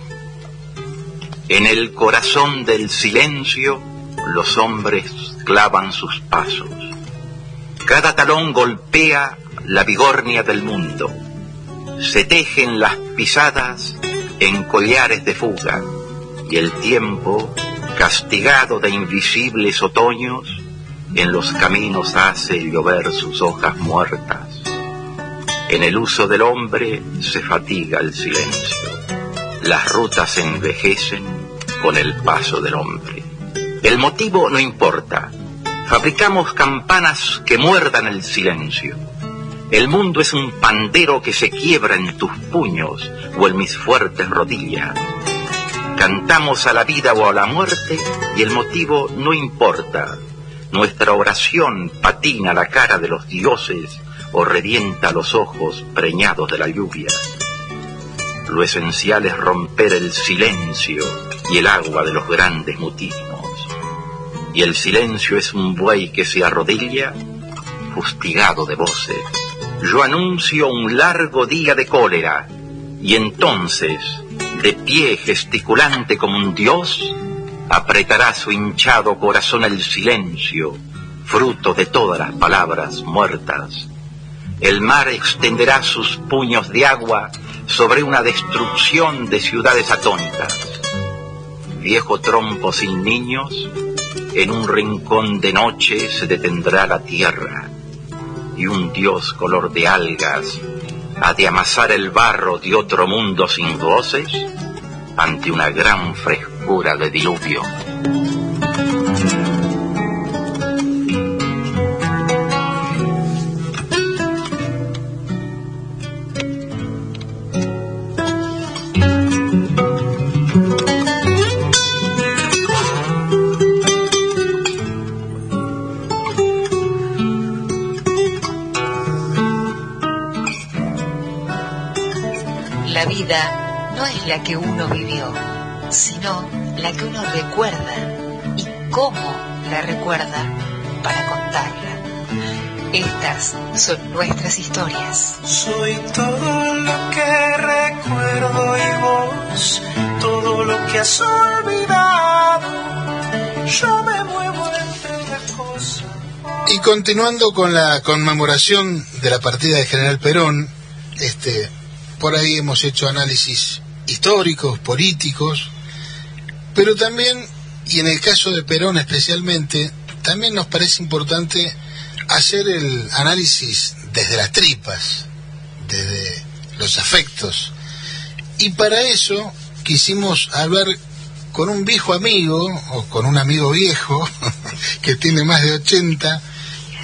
En el corazón del silencio los hombres clavan sus pasos. Cada talón golpea la vigornia del mundo. Se tejen las pisadas en collares de fuga y el tiempo, castigado de invisibles otoños, en los caminos hace llover sus hojas muertas. En el uso del hombre se fatiga el silencio. Las rutas envejecen con el paso del hombre. El motivo no importa. Fabricamos campanas que muerdan el silencio. El mundo es un pandero que se quiebra en tus puños o en mis fuertes rodillas. Cantamos a la vida o a la muerte y el motivo no importa. Nuestra oración patina la cara de los dioses o revienta los ojos preñados de la lluvia. Lo esencial es romper el silencio y el agua de los grandes mutismos. Y el silencio es un buey que se arrodilla, fustigado de voces. Yo anuncio un largo día de cólera, y entonces, de pie gesticulante como un dios, apretará su hinchado corazón el silencio, fruto de todas las palabras muertas. El mar extenderá sus puños de agua sobre una destrucción de ciudades atónitas. Viejo trompo sin niños, en un rincón de noche se detendrá la tierra y un dios color de algas ha de amasar el barro de otro mundo sin voces ante una gran frescura de diluvio. Vida no es la que uno vivió, sino la que uno recuerda y cómo la recuerda para contarla. Estas son nuestras historias. Soy todo lo que recuerdo y vos, todo lo que has olvidado. Yo me muevo entre una cosa. Y continuando con la conmemoración de la partida de General Perón, este, por ahí hemos hecho análisis históricos, políticos, pero también, y en el caso de Perón especialmente, también nos parece importante hacer el análisis desde las tripas, desde los afectos. Y para eso quisimos hablar con un viejo amigo, o con un amigo viejo, [LAUGHS] que tiene más de 80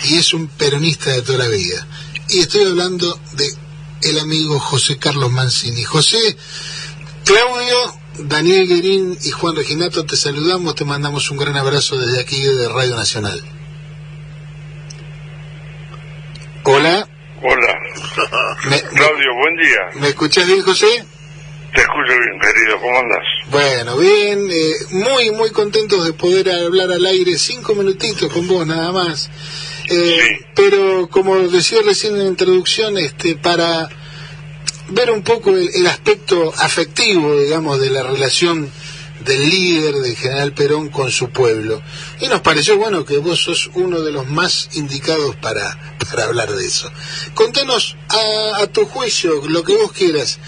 y es un peronista de toda la vida. Y estoy hablando de el amigo José Carlos Mancini. José, Claudio, Daniel Guerín y Juan Reginato, te saludamos, te mandamos un gran abrazo desde aquí de Radio Nacional. Hola. Hola. [LAUGHS] Me- Claudio, buen día. ¿Me escuchás bien, José? Te escucho bien, querido. ¿Cómo andas? Bueno, bien, eh, muy, muy contentos de poder hablar al aire cinco minutitos con vos nada más. Eh, Pero como decía recién en la introducción, este, para ver un poco el, el aspecto afectivo, digamos, de la relación del líder, del general Perón, con su pueblo. Y nos pareció, bueno, que vos sos uno de los más indicados para, para hablar de eso. Contanos a, a tu juicio, lo que vos quieras,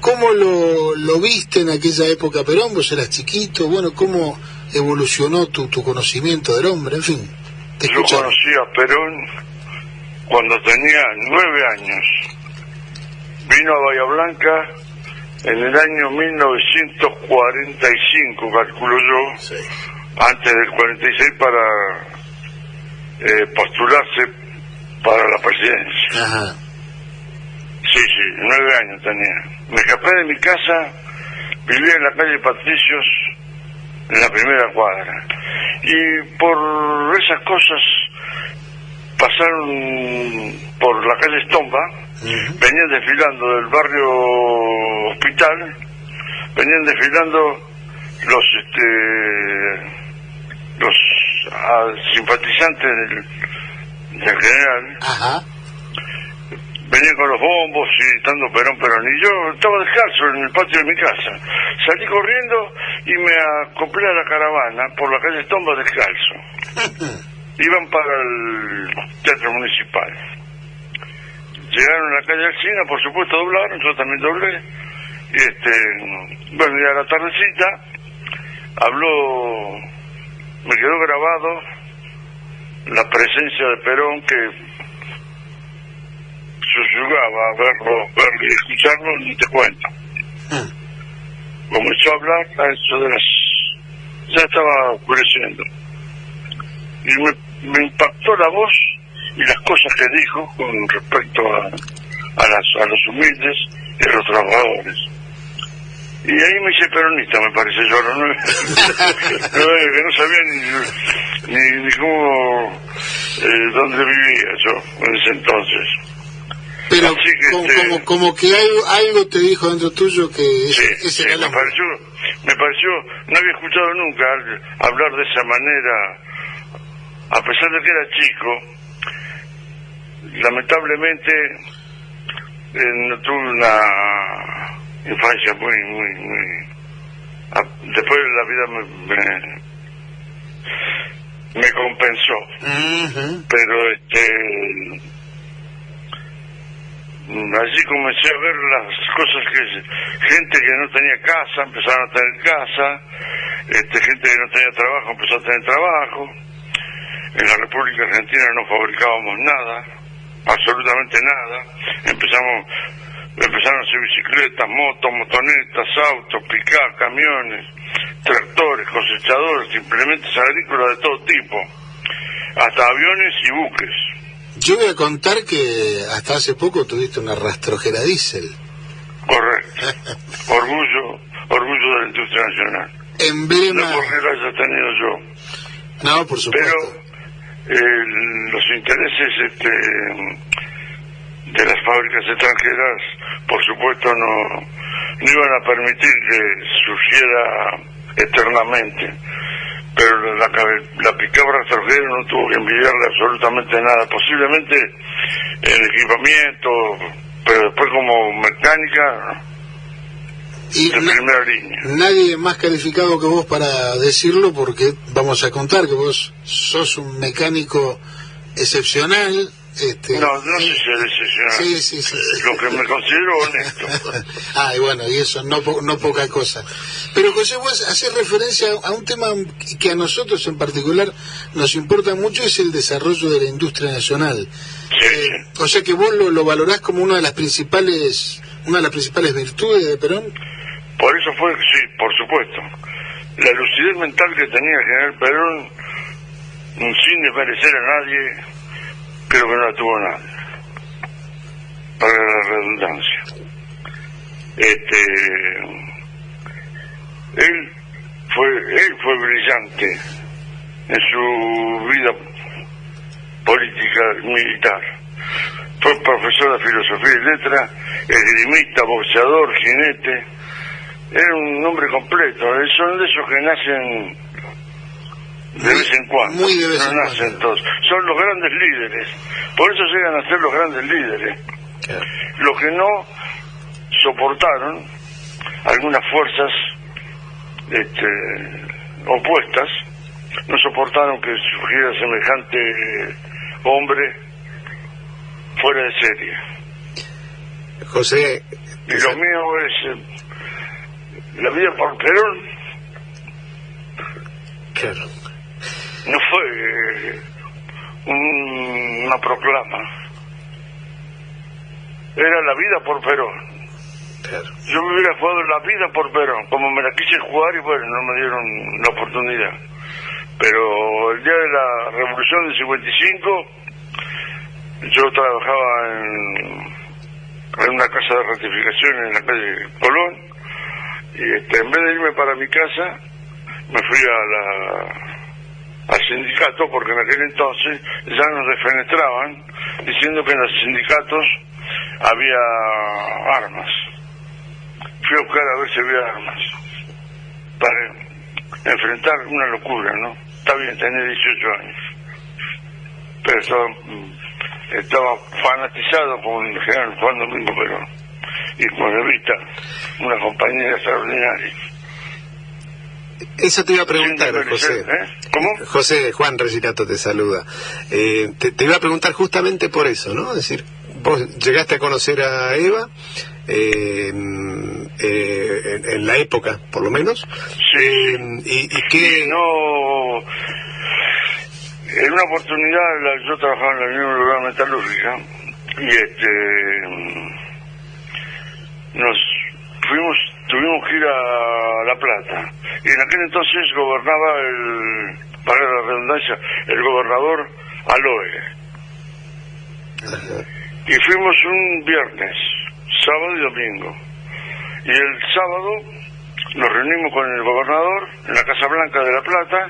¿cómo lo, lo viste en aquella época Perón? Vos eras chiquito, bueno, ¿cómo evolucionó tu, tu conocimiento del hombre? En fin, te Yo escuchamos. conocí a Perón cuando tenía nueve años. Vino a Bahía Blanca en el año 1945, calculo yo, antes del 46 para eh, postularse para la presidencia. Ajá. Sí, sí, nueve años tenía. Me escapé de mi casa, vivía en la calle Patricios, en la primera cuadra. Y por esas cosas pasaron por la calle Estomba, venían desfilando del barrio Hospital, venían desfilando los este los ah, simpatizantes del, del general venían con los bombos y gritando Perón, Perón. Y yo estaba descalzo en el patio de mi casa. Salí corriendo y me acoplé a la caravana por la calle Estomba descalzo. [LAUGHS] Iban para el teatro municipal. Llegaron a la calle Alcina, por supuesto doblaron, yo también doblé. Y este, bueno, y a la tardecita habló, me quedó grabado la presencia de Perón que susurraba a verlo, verlo y escucharlo, ni te cuento. Comenzó a hablar a eso de las... ya estaba oscureciendo. Y me, me impactó la voz y las cosas que dijo con respecto a, a, las, a los humildes y a los trabajadores. Y ahí me hice peronista, me parece yo, ¿no? [LAUGHS] No, que no sabía ni, ni, ni cómo, eh, dónde vivía yo en ese entonces. Pero Así que, como, este, como, como que algo, algo te dijo dentro tuyo que ese, ese Sí, me pareció, me pareció, no había escuchado nunca hablar de esa manera, a pesar de que era chico, lamentablemente eh, no tuve una infancia muy, muy, muy, a- después la vida me, me, me compensó. Pero este allí comencé a ver las cosas que gente que no tenía casa empezaron a tener casa, este, gente que no tenía trabajo empezó a tener trabajo. En la República Argentina no fabricábamos nada, absolutamente nada. Empezamos empezaron a hacer bicicletas, motos, motonetas, autos, picar, camiones, tractores, cosechadores, implementos agrícolas de todo tipo, hasta aviones y buques. Yo voy a contar que hasta hace poco tuviste una rastrojera diésel. Correcto. [LAUGHS] Orgullo, orgullo de la industria nacional. Emblema. No porque lo haya tenido yo. No, por supuesto. Pero eh, los intereses este, de las fábricas extranjeras, por supuesto, no, no iban a permitir que surgiera eternamente. Pero la, la picabra extranjera no tuvo que envidiarle absolutamente nada. Posiblemente en equipamiento, pero después como mecánica, Y de primera línea. nadie más calificado que vos para decirlo porque vamos a contar que vos sos un mecánico excepcional. Este, No, no sé si es. Sí, sí, sí. Lo que me considero honesto. [LAUGHS] Ah, y bueno, y eso no, po- no poca cosa. Pero José, vos haces referencia a un tema que a nosotros en particular nos importa mucho, es el desarrollo de la industria nacional. Eh, o sea que vos lo, lo valorás como una de las principales una de las principales virtudes de Perón. Por eso fue, sí, por supuesto. La lucidez mental que tenía el general Perón, sin desmerecer a nadie, creo que no la tuvo nadie. Para la redundancia. Este, él fue, él fue brillante en su vida política militar. Fue profesor de filosofía y letra, esgrimista, boxeador, jinete. Era un hombre completo. eh, Son de esos que nacen de vez en cuando. muy de vez no en nacen todos. Son los grandes líderes. Por eso llegan a ser los grandes líderes. Los que no soportaron algunas fuerzas este, opuestas, no soportaron que surgiera semejante hombre fuera de serie. José, Y lo mío es eh, la vida por Perón. Claro. No fue eh, un- una proclama. Era la vida por Perón. Yo me hubiera jugado la vida por Perón, como me la quise jugar y bueno, no me dieron la oportunidad. Pero el día de la revolución del 55, yo trabajaba en, en una casa de ratificación en la calle Colón, y este, en vez de irme para mi casa, me fui a la, al sindicato, porque en aquel entonces ya nos defenestraban, diciendo que en los sindicatos había armas. Fui a buscar a ver si había armas, para enfrentar una locura, ¿no? Está bien, tenía 18 años, pero estaba, mm, estaba fanatizado con el general Juan Domingo Perón y con Evita, una compañera extraordinaria. Eso te iba a preguntar, José. ¿Eh? ¿Cómo? José, Juan Reginato te saluda. Eh, te, te iba a preguntar justamente por eso, ¿no? Es decir, vos llegaste a conocer a Eva eh, eh, en, en la época, por lo menos. Eh, y, y qué... No, en una oportunidad la- yo trabajaba en la Unión Europea Metalúrgica y este nos fuimos, tuvimos que ir a La Plata y en aquel entonces gobernaba el, para la redundancia, el gobernador Aloe. Y fuimos un viernes, sábado y domingo. Y el sábado nos reunimos con el gobernador en la Casa Blanca de La Plata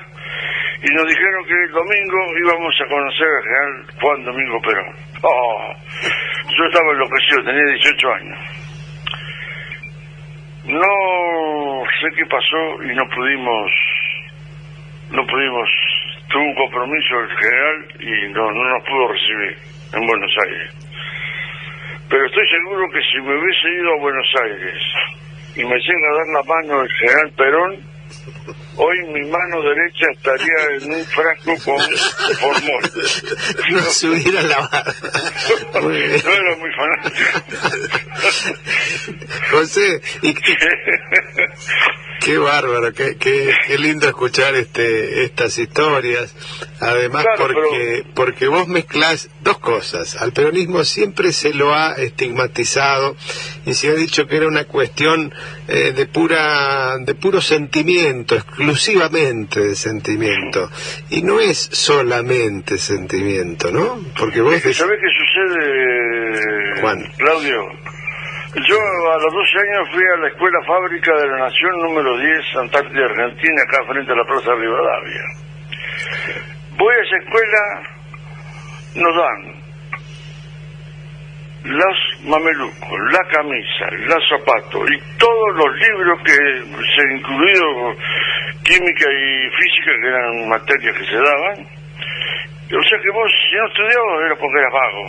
y nos dijeron que el domingo íbamos a conocer al general Juan Domingo Perón. Oh, yo estaba enloquecido, tenía 18 años. No sé qué pasó y no pudimos, no pudimos, tuvo un compromiso el general y no, no nos pudo recibir en Buenos Aires. Pero estoy seguro que si me hubiese ido a Buenos Aires y me llega a dar la mano el general Perón, hoy mi mano derecha estaría en un frasco con formol. No se hubiera lavado. No era muy fanático. [LAUGHS] José, y, y- qué bárbaro, qué, qué, qué lindo escuchar este estas historias. Además, Claro, porque porque vos mezclás dos cosas. Al peronismo siempre se lo ha estigmatizado y se ha dicho que era una cuestión eh, de pura de puro sentimiento, exclusivamente de sentimiento. Y no es solamente sentimiento, ¿no? Porque vos decís, ¿Sabés qué sucede, Juan. Claudio? Yo a los 12 años fui a la Escuela Fábrica de la Nación número 10, Antártida, Argentina, acá frente a la Plaza Rivadavia. Voy a esa escuela, nos dan los mamelucos, la camisa, los zapatos y todos los libros que se incluido química y física, que eran materias que se daban. O sea que vos, si no estudiabas, era porque eras vago.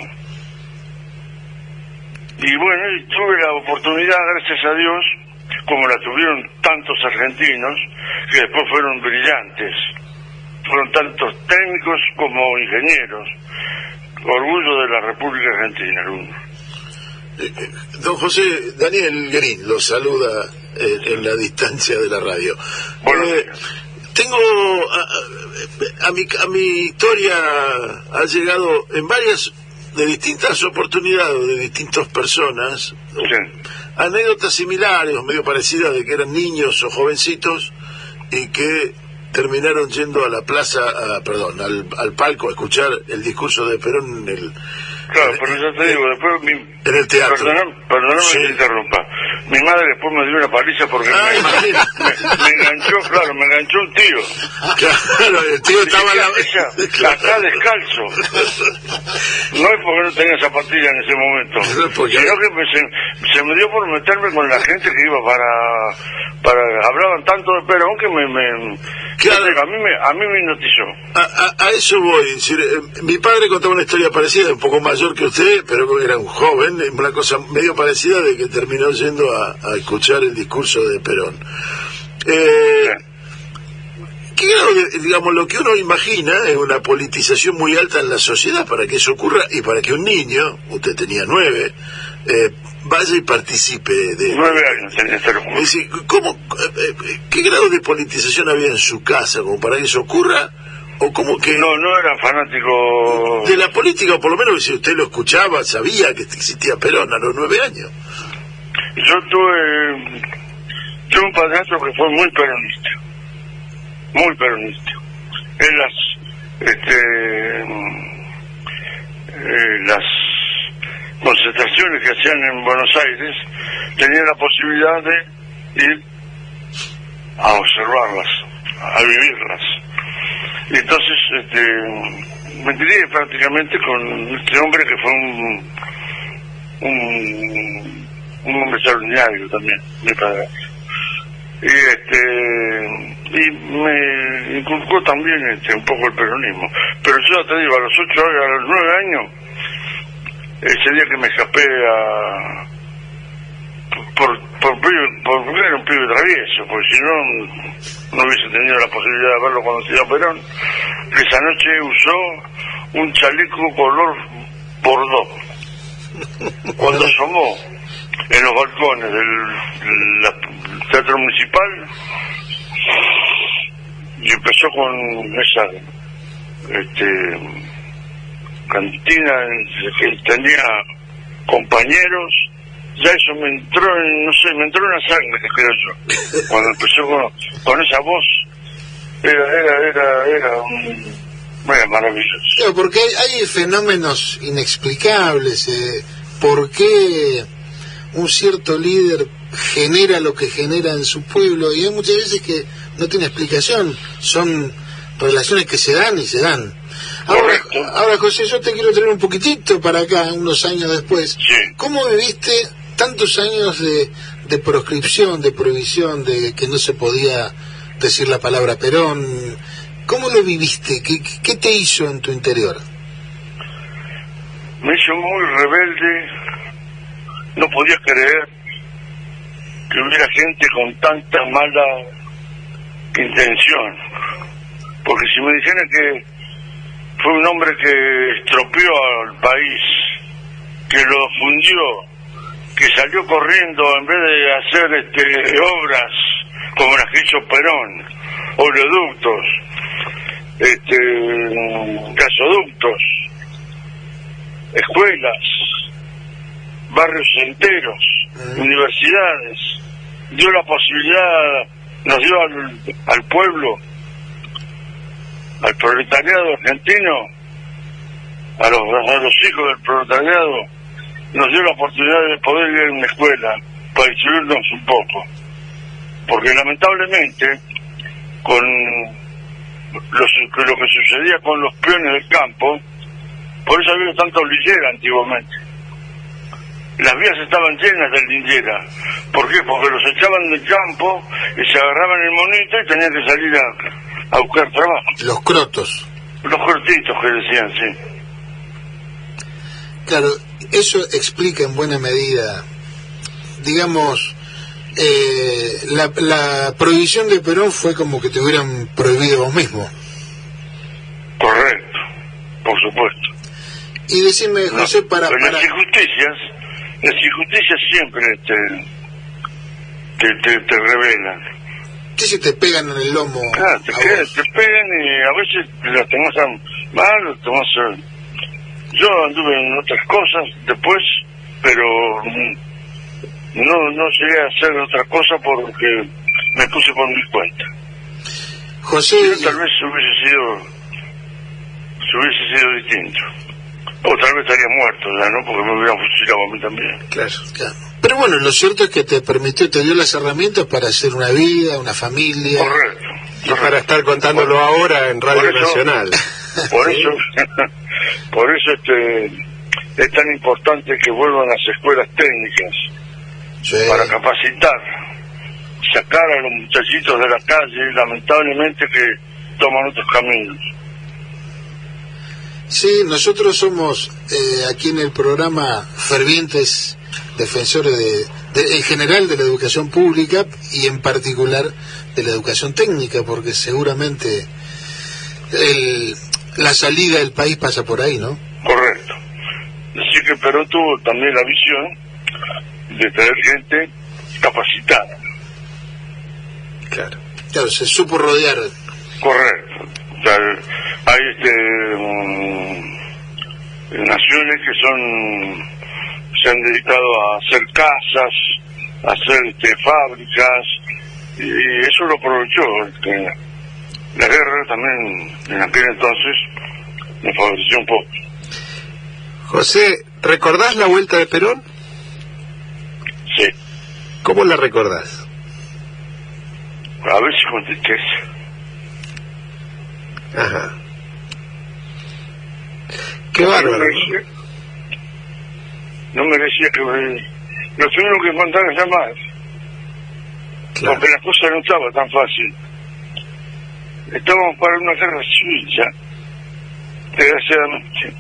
Y bueno, y tuve la oportunidad, gracias a Dios, como la tuvieron tantos argentinos, que después fueron brillantes. Fueron tantos técnicos como ingenieros. Orgullo de la República Argentina, alguno. Don José, Daniel Green lo saluda en, en la distancia de la radio. Eh, tengo a, a- a mi, a mi historia ha llegado en varias de distintas oportunidades de distintas personas anécdotas similares o medio parecidas de que eran niños o jovencitos y que terminaron yendo a la plaza, a- perdón, al, al palco a escuchar el discurso de Perón en el, Claro, pero ya te digo, después mi... en el teatro. Perdóname, perdóname Sí. que te interrumpa. Mi madre después me dio una paliza porque Ah, me, me- me enganchó, claro, me enganchó un tío. Claro, el tío estaba a la... Ella, [LAUGHS] acá descalzo. No es porque no tenía zapatilla en ese momento, sino que me- se, se me dio por meterme con la gente que iba para... para hablaban tanto de Perón que me... me Claro. a, mí me a mí me hipnotizó. A, a- a eso voy. eh, mi padre contaba una historia parecida, un poco mayor que usted, pero era un joven, una cosa medio parecida de que terminó yendo a, a escuchar el discurso de Perón. Eh, ¿Qué grado de- digamos, lo que uno imagina es una politización muy alta en la sociedad para que eso ocurra y para que un niño, usted tenía nueve, eh, vaya y participe de... Nueve años tenía ¿cómo, eh, eh, ¿qué grado de politización había en su casa como para que eso ocurra? ¿O como que... No, no era fanático... De la política, por lo menos si usted lo escuchaba, sabía que existía Perón a los nueve años. Yo tuve, tuve un padrastro que fue muy peronista, muy peronista. En las, este, eh, las concentraciones que hacían en Buenos Aires, tenía la posibilidad de ir a observarlas, a vivirlas. Y entonces, este, me crié prácticamente con este hombre que fue un, un, un hombre extraordinario también, mi padre. Y este y me inculcó también este, un poco el peronismo. Pero yo te digo, a los ocho años, a los nueve años, ese día que me escapé a por, por, pibe- por- un pibe travieso, porque si no, no hubiese tenido la posibilidad de haberlo conocido a Perón. Esa noche usó un chaleco color bordó. Cuando asomó en los balcones del Teatro Municipal y empezó con esa este, cantina que tenía compañeros ya eso me entró en, no sé, me entró en la sangre, creo yo. [LAUGHS] Cuando empezó con, con esa voz, era, era, era, era un, era maravilloso. Claro, porque hay, hay fenómenos inexplicables. eh, ¿Por qué un cierto líder genera lo que genera en su pueblo? Y hay muchas veces que no tiene explicación. Son relaciones que se dan y se dan. Ahora, ahora José, yo te quiero traer un poquitito para acá, unos años después. ¿Cómo viviste tantos años de, proscripción, de prohibición, de que no se podía decir la palabra Perón? ¿Cómo lo viviste? ¿Qué, qué- te hizo en tu interior? Me hizo muy rebelde, no podía creer que hubiera gente con tanta mala intención. Porque si me dijeran que fue un hombre que estropeó al país, que lo fundió, que salió corriendo en vez de hacer este, obras como las que hizo Perón, oleoductos, este, gasoductos, escuelas, barrios enteros, universidades, dio la posibilidad, nos dio al, al pueblo, al proletariado argentino, a los, a los hijos del proletariado, nos dio la oportunidad de poder ir a una escuela para instruirnos un poco. Porque lamentablemente, con lo que sucedía con los peones del campo, por eso había tanta lillera antiguamente. Las vías estaban llenas de lillera. ¿Por qué? Porque los echaban del campo y se agarraban el monito y tenían que salir a, a buscar trabajo. Los crotos. Los cortitos que decían, sí. Claro, eso explica en buena medida, digamos, eh, la, la prohibición de Perón fue como que te hubieran prohibido vos mismo. Correcto, por supuesto. Y decime, No, José, para... pero para... las injusticias, las injusticias siempre te, te, te, te revelan. ¿Qué si te pegan en el lomo? Ah, te, vos? te pegan y a veces las tomas mal, las tomas Yo anduve en otras cosas después, pero no, no llegué a hacer otra cosa porque me puse por mi cuenta. José, Yo tal vez hubiese sido, si hubiese sido distinto. O tal vez estaría muerto ya, ¿no? Porque me hubieran fusilado a mí también. Claro. Claro. Pero bueno, lo cierto es que te permitió, te dio las herramientas para hacer una vida, una familia. Correcto. Y para estar contándolo ahora en Radio eso- Nacional. [LAUGHS] Por eso, [LAUGHS] por eso este, es tan importante que vuelvan las escuelas técnicas Sí. para capacitar, sacar a los muchachitos de la calle, lamentablemente que toman otros caminos. Sí, nosotros somos eh, aquí en el programa fervientes defensores de, de- en general de la educación pública y en particular de la educación técnica, porque seguramente el- la salida del país pasa por ahí, ¿no? Correcto. Así que Perón tuvo también la visión de tener gente capacitada. Claro. Claro, se supo rodear. Correcto. O sea, hay este, mm, naciones que son se han dedicado a hacer casas, a hacer este, fábricas, y eso lo aprovechó. este, la guerra también en aquel entonces nos favoreció un poco. José, ¿recordás la vuelta de Perón? Sí, ¿Cómo la recordás? a veces con tristeza. Ajá. Qué No bárbaro. merecía, no merecía que me- lo tuvieron que mandar a llamar. Claro. porque la cosa no estaba tan fácil. Estábamos para una guerra civil desgraciadamente,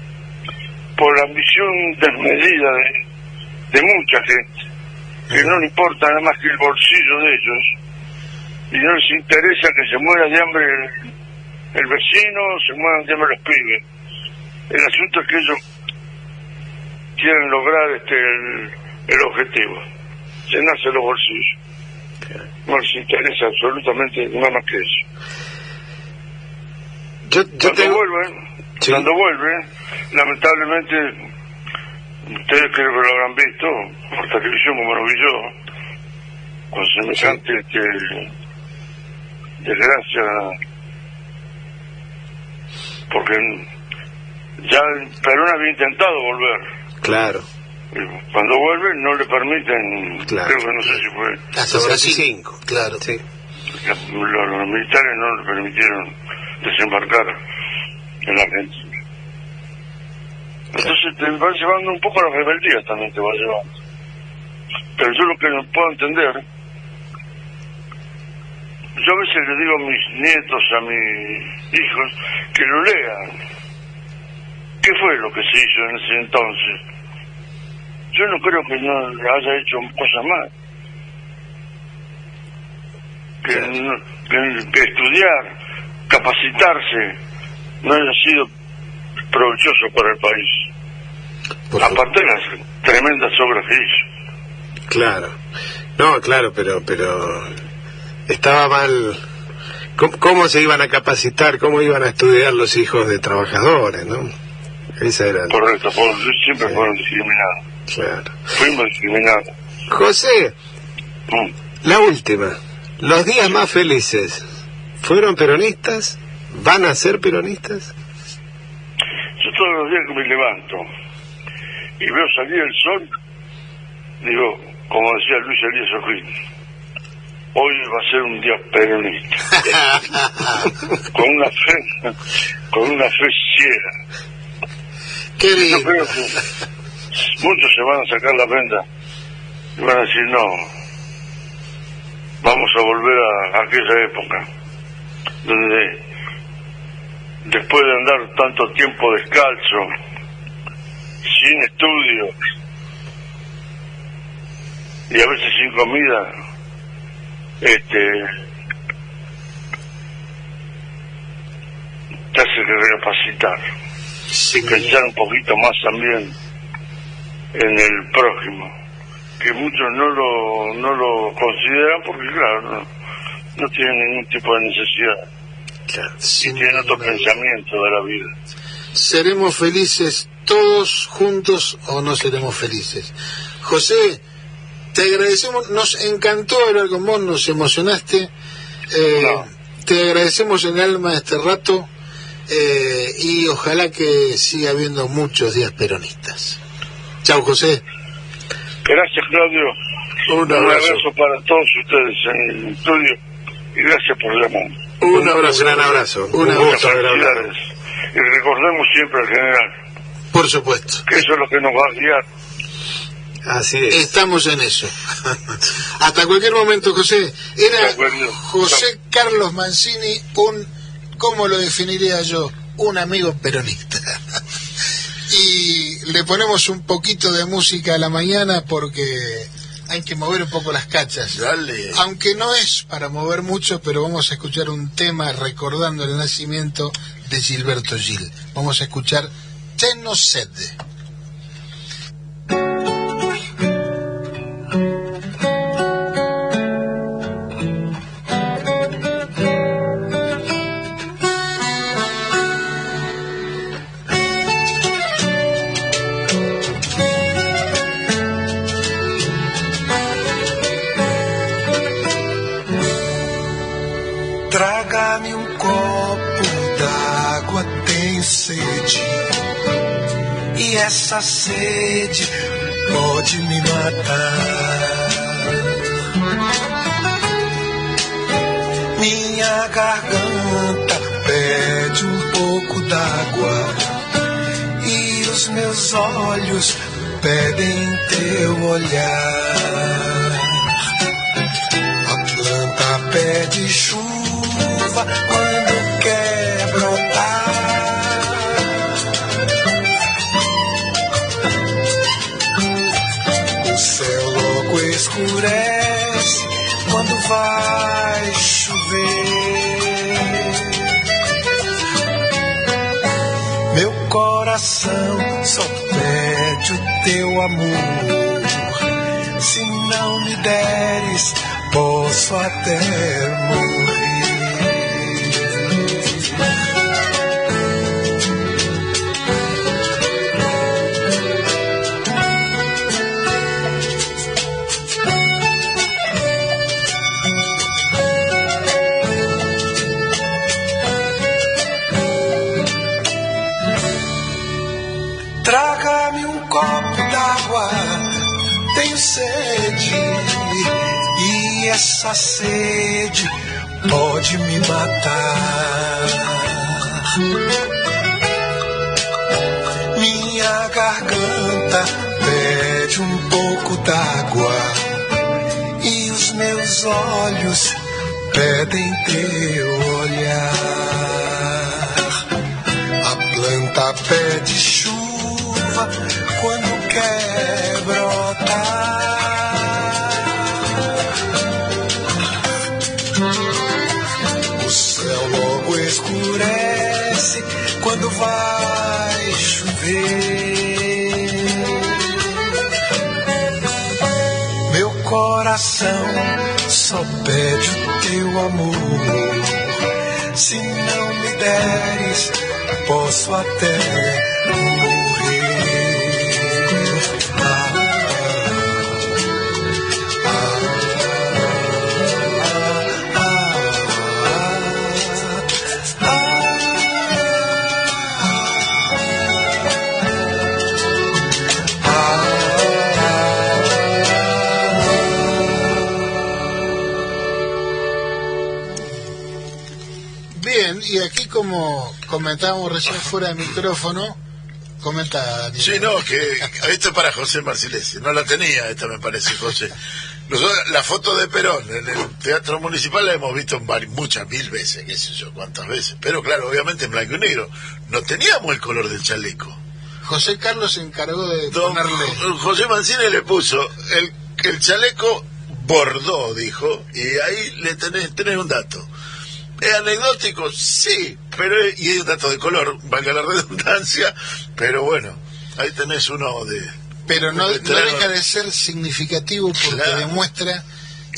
por la ambición desmedida de, de mucha gente, que no le importa nada más que el bolsillo de ellos, y no les interesa que se muera de hambre el, el vecino, se mueran de hambre los pibes. El asunto es que ellos quieren lograr este el, el objetivo, llenarse los bolsillos. No les interesa absolutamente nada más que eso. Yo, yo Cuando tengo... Sí. cuando vuelven, lamentablemente, ustedes creo que lo habrán visto por televisión como lo vi yo, con semejante este, desgracia, porque ya Perón había intentado volver. Claro. Y Cuando vuelve no le permiten, Claro. creo que no sé si fue Hasta Brasil. 95. Claro. Sí. Los, los militares no le permitieron desembarcar en la Argentina. Entonces te va llevando un poco a la rebeldía también te va llevando. Pero yo lo que no puedo entender, yo a veces le digo a mis nietos, a mis hijos, que lo lean. ¿Qué fue lo que se hizo en ese entonces? Yo no creo que no haya hecho cosas más. Que, que- que estudiar, capacitarse, no haya sido provechoso para el país. Aparte de las tremendas obras que hizo. Claro. No, claro, pero pero estaba mal. ¿Cómo, cómo se iban a capacitar? ¿Cómo iban a estudiar los hijos de trabajadores, no? Esa era. Correcto, por- siempre fueron discriminados. Claro. Fuimos discriminados. José, Mm. la última. Los días más felices. ¿Fueron peronistas? ¿Van a ser peronistas? Yo todos los días que me levanto y veo salir el sol, digo, como decía Luis Elías Ojín, hoy va a ser un día peronista. [LAUGHS] con una fe, con una fe ciega. Qué Yo creo que muchos se van a sacar la venda y van a decir, no, vamos a volver a, a aquella época donde después de andar tanto tiempo descalzo, sin estudios y a veces sin comida, este te hace que recapacitar y pensar un poquito más también en el prójimo, que muchos no lo, no lo consideran porque claro, no, no tienen ningún tipo de necesidad y tienen otro pensamiento de la vida. ¿Seremos felices todos juntos o no seremos felices? José, te agradecemos, nos encantó hablar con vos, nos emocionaste. eh, Te agradecemos en el alma este rato eh, y ojalá que siga habiendo muchos días peronistas. Chao, José. Gracias, Claudio. Un abrazo. para todos ustedes en el estudio y gracias por llamarme. Un abrazo, gran abrazo. Un Un abrazo. Y recordemos siempre al general, Por supuesto. que eso es lo que nos va a guiar. Así es. Estamos en eso. [LAUGHS] Hasta cualquier momento, José. Era. José Carlos Mancini, un, ¿cómo lo definiría yo? Un amigo peronista. Y le ponemos un poquito de música a la mañana porque hay que mover un poco las cachas. Dale. Aunque no es para mover mucho, pero vamos a escuchar un tema recordando el nacimiento de Gilberto Gil. Vamos a escuchar Tenno E essa sede pode me matar. Minha garganta pede um pouco d'água. E os meus olhos pedem teu olhar. A planta pede chuva quando escurece quando vai chover. Meu coração só pede o teu amor. Se não me deres, posso até morrer. Essa sede pode me matar. Minha garganta pede um pouco d'água. E os meus olhos pedem teu olhar. A planta pede chuva quando quer brotar. Quando vai chover. Meu coração só pede o teu amor. Se não me deres, posso até como comentábamos recién fuera de micrófono, comenta Daniel. Sí, no, que esto es para José Marcilesi. No la tenía esta, me parece, José. Nosotros, la foto de Perón en el Teatro Municipal la hemos visto muchas, mil veces, qué sé yo, cuántas veces. Pero claro, obviamente en blanco y negro. No teníamos el color del chaleco. José Carlos se encargó de Don ponerle... José Mancini le puso el, el chaleco bordó, dijo, y ahí le tenés, tenés un dato. ¿Es anecdótico? Sí, pero y hay un dato de color, valga la redundancia, pero bueno, ahí tenés uno de... Pero no, deja de ser significativo porque Claro. demuestra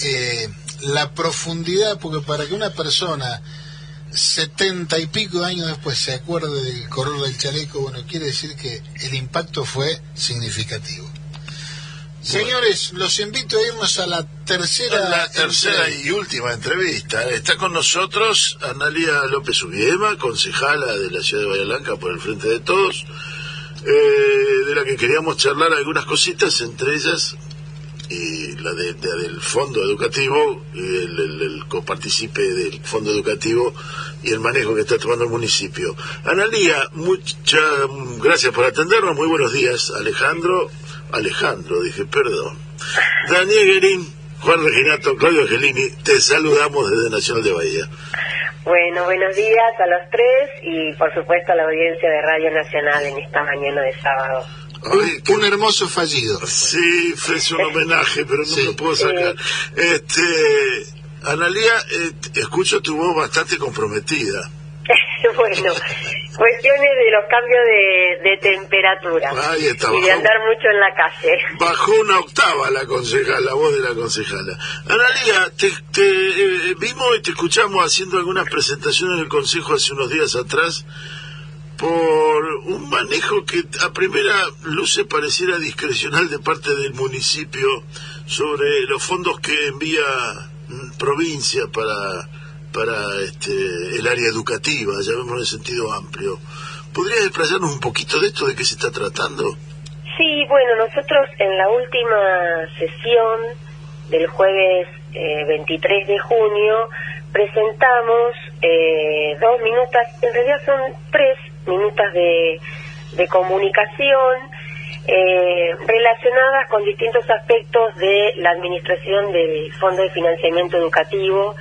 eh, la profundidad, porque para que una persona setenta y pico de años después se acuerde del color del chaleco, bueno, quiere decir que el impacto fue significativo. Señores, los invito a irnos a la tercera... La tercera y última entrevista. Está con nosotros Analia López Ubiema, concejala de la ciudad de Bahía Blanca por el Frente de Todos, eh, de la que queríamos charlar algunas cositas, entre ellas y la de, de- del fondo educativo, y el, el- el coparticipe del fondo educativo y el manejo que está tomando el municipio. Analia, muchas gracias por atendernos, muy buenos días, Alejandro, Alejandro, dije, perdón. Daniel Guerín, Juan Reginato, Claudio Angelini, te saludamos desde Nacional de Bahía. Bueno, buenos días a los tres y por supuesto a la audiencia de Radio Nacional en esta mañana de sábado. Ay, Un hermoso fallido. Sí, ofrece un homenaje, pero no lo puedo sacar. Este, Analia, eh, escucho tu voz bastante comprometida. [LAUGHS] bueno, cuestiones de los cambios de, de temperatura Ahí está, y de andar mucho en la calle. Bajó una octava la concejala, la voz de la concejala. Analia, te, te, eh, vimos y te escuchamos haciendo algunas presentaciones en el Consejo hace unos días atrás por un manejo que a primera luce pareciera discrecional de parte del municipio sobre los fondos que envía mm, provincia para para este, el área educativa, llamémoslo en sentido amplio. ¿Podrías explayarnos un poquito de esto, de qué se está tratando? Sí, bueno, nosotros en la última sesión del jueves eh, 23 de junio presentamos eh, dos minutas, en realidad son tres minutas de, de comunicación eh, relacionadas con distintos aspectos de la administración del Fondo de Financiamiento Educativo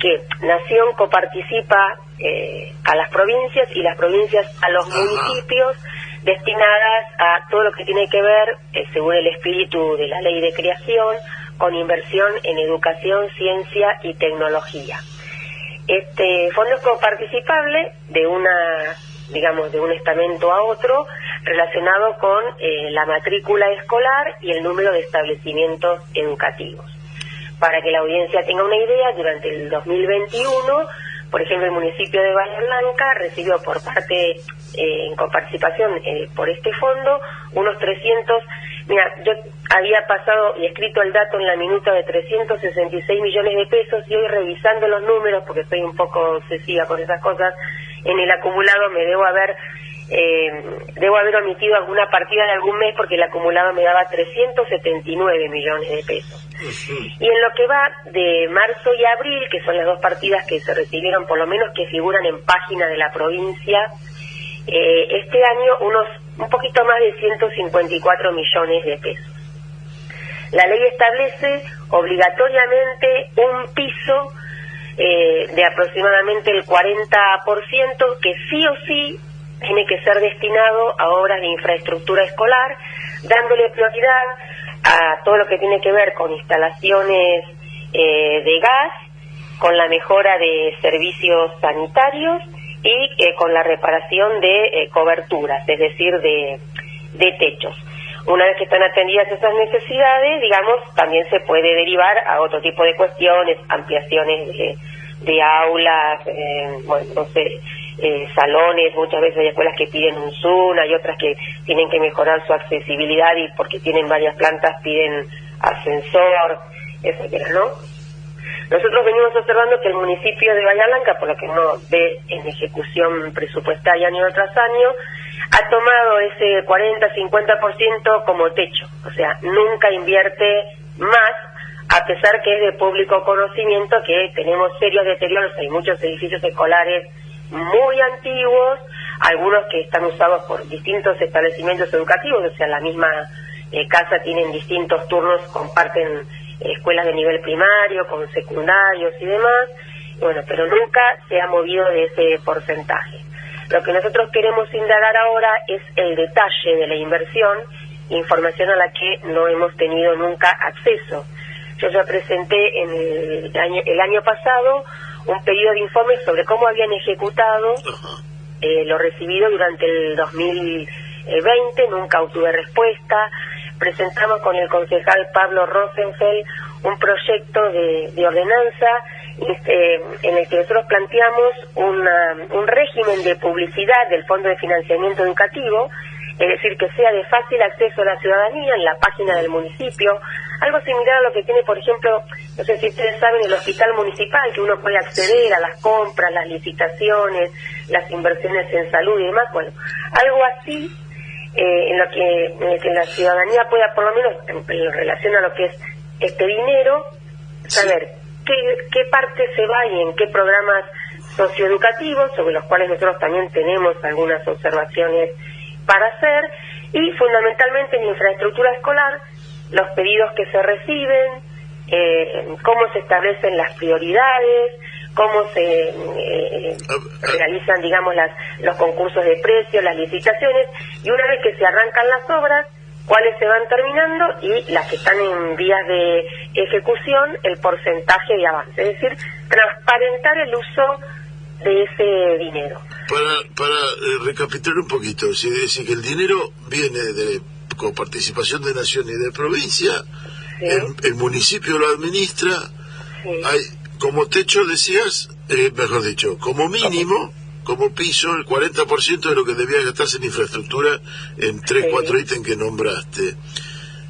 que Nación coparticipa eh, a las provincias y las provincias a los municipios destinadas a todo lo que tiene que ver, eh, según el espíritu de la ley de creación, con inversión en educación, ciencia y tecnología. Este fondo es coparticipable de una, digamos, de un estamento a otro relacionado con eh, la matrícula escolar y el número de establecimientos educativos. Para que la audiencia tenga una idea, durante el 2021, por ejemplo, el municipio de Bahía Blanca recibió por parte, eh, en coparticipación eh, por este fondo, unos 300, mira, yo había pasado y escrito el dato en la minuta de 366 millones de pesos y hoy revisando los números, porque estoy un poco obsesiva con esas cosas, en el acumulado me debo haber eh, debo haber omitido alguna partida de algún mes porque el acumulado me daba 379 millones de pesos. Y en lo que va de marzo y abril, que son las dos partidas que se recibieron, por lo menos que figuran en página de la provincia, eh, este año unos un poquito más de 154 millones de pesos. La ley establece obligatoriamente un piso eh, de aproximadamente el 40% que sí o sí tiene que ser destinado a obras de infraestructura escolar, dándole prioridad a todo lo que tiene que ver con instalaciones eh, de gas, con la mejora de servicios sanitarios y eh, con la reparación de eh, coberturas, es decir, de, de techos. Una vez que están atendidas esas necesidades, digamos, también se puede derivar a otro tipo de cuestiones, ampliaciones de, de aulas, eh, bueno, no sé, eh, salones, muchas veces hay escuelas que piden un Zoom, hay otras que tienen que mejorar su accesibilidad y porque tienen varias plantas piden ascensor, etcétera, ¿no? Nosotros venimos observando que el municipio de Bahía por lo que uno ve en ejecución presupuestaria año tras año, ha tomado ese 40-50% como techo, o sea, nunca invierte más, a pesar que es de público conocimiento que tenemos serios deterioros, hay muchos edificios escolares muy antiguos, algunos que están usados por distintos establecimientos educativos, o sea, la misma eh, casa tienen distintos turnos, comparten eh, escuelas de nivel primario, con secundarios y demás, bueno, pero nunca se ha movido de ese porcentaje. Lo que nosotros queremos indagar ahora es el detalle de la inversión, información a la que no hemos tenido nunca acceso. Yo ya presenté en el año, el año pasado un pedido de informes sobre cómo habían ejecutado eh, lo recibido durante el 2020, nunca obtuve respuesta. Presentamos con el concejal Pablo Rosenfeld un proyecto de, de ordenanza este, en el que nosotros planteamos una, un régimen de publicidad del Fondo de Financiamiento Educativo, es decir, que sea de fácil acceso a la ciudadanía en la página del municipio, algo similar a lo que tiene, por ejemplo, no sé si ustedes saben, el hospital municipal, que uno puede acceder a las compras, las licitaciones, las inversiones en salud y demás, bueno, algo así eh, en lo que, en el que la ciudadanía pueda, por lo menos en, en relación a lo que es este dinero, saber qué, qué parte se va y en qué programas socioeducativos, sobre los cuales nosotros también tenemos algunas observaciones para hacer, y fundamentalmente en infraestructura escolar, los pedidos que se reciben, eh, cómo se establecen las prioridades, cómo se eh, realizan, digamos, las, los concursos de precios, las licitaciones, y una vez que se arrancan las obras, cuáles se van terminando y las que están en vías de ejecución, el porcentaje de avance. Es decir, transparentar el uso de ese dinero. Para, para eh, recapitular un poquito, es decir, que el dinero viene de con participación de nación y de provincia, el, el, municipio lo administra, hay como techo, decías, eh, mejor dicho, como mínimo, como piso, el 40% de lo que debía gastarse en infraestructura en tres, cuatro ítems que nombraste.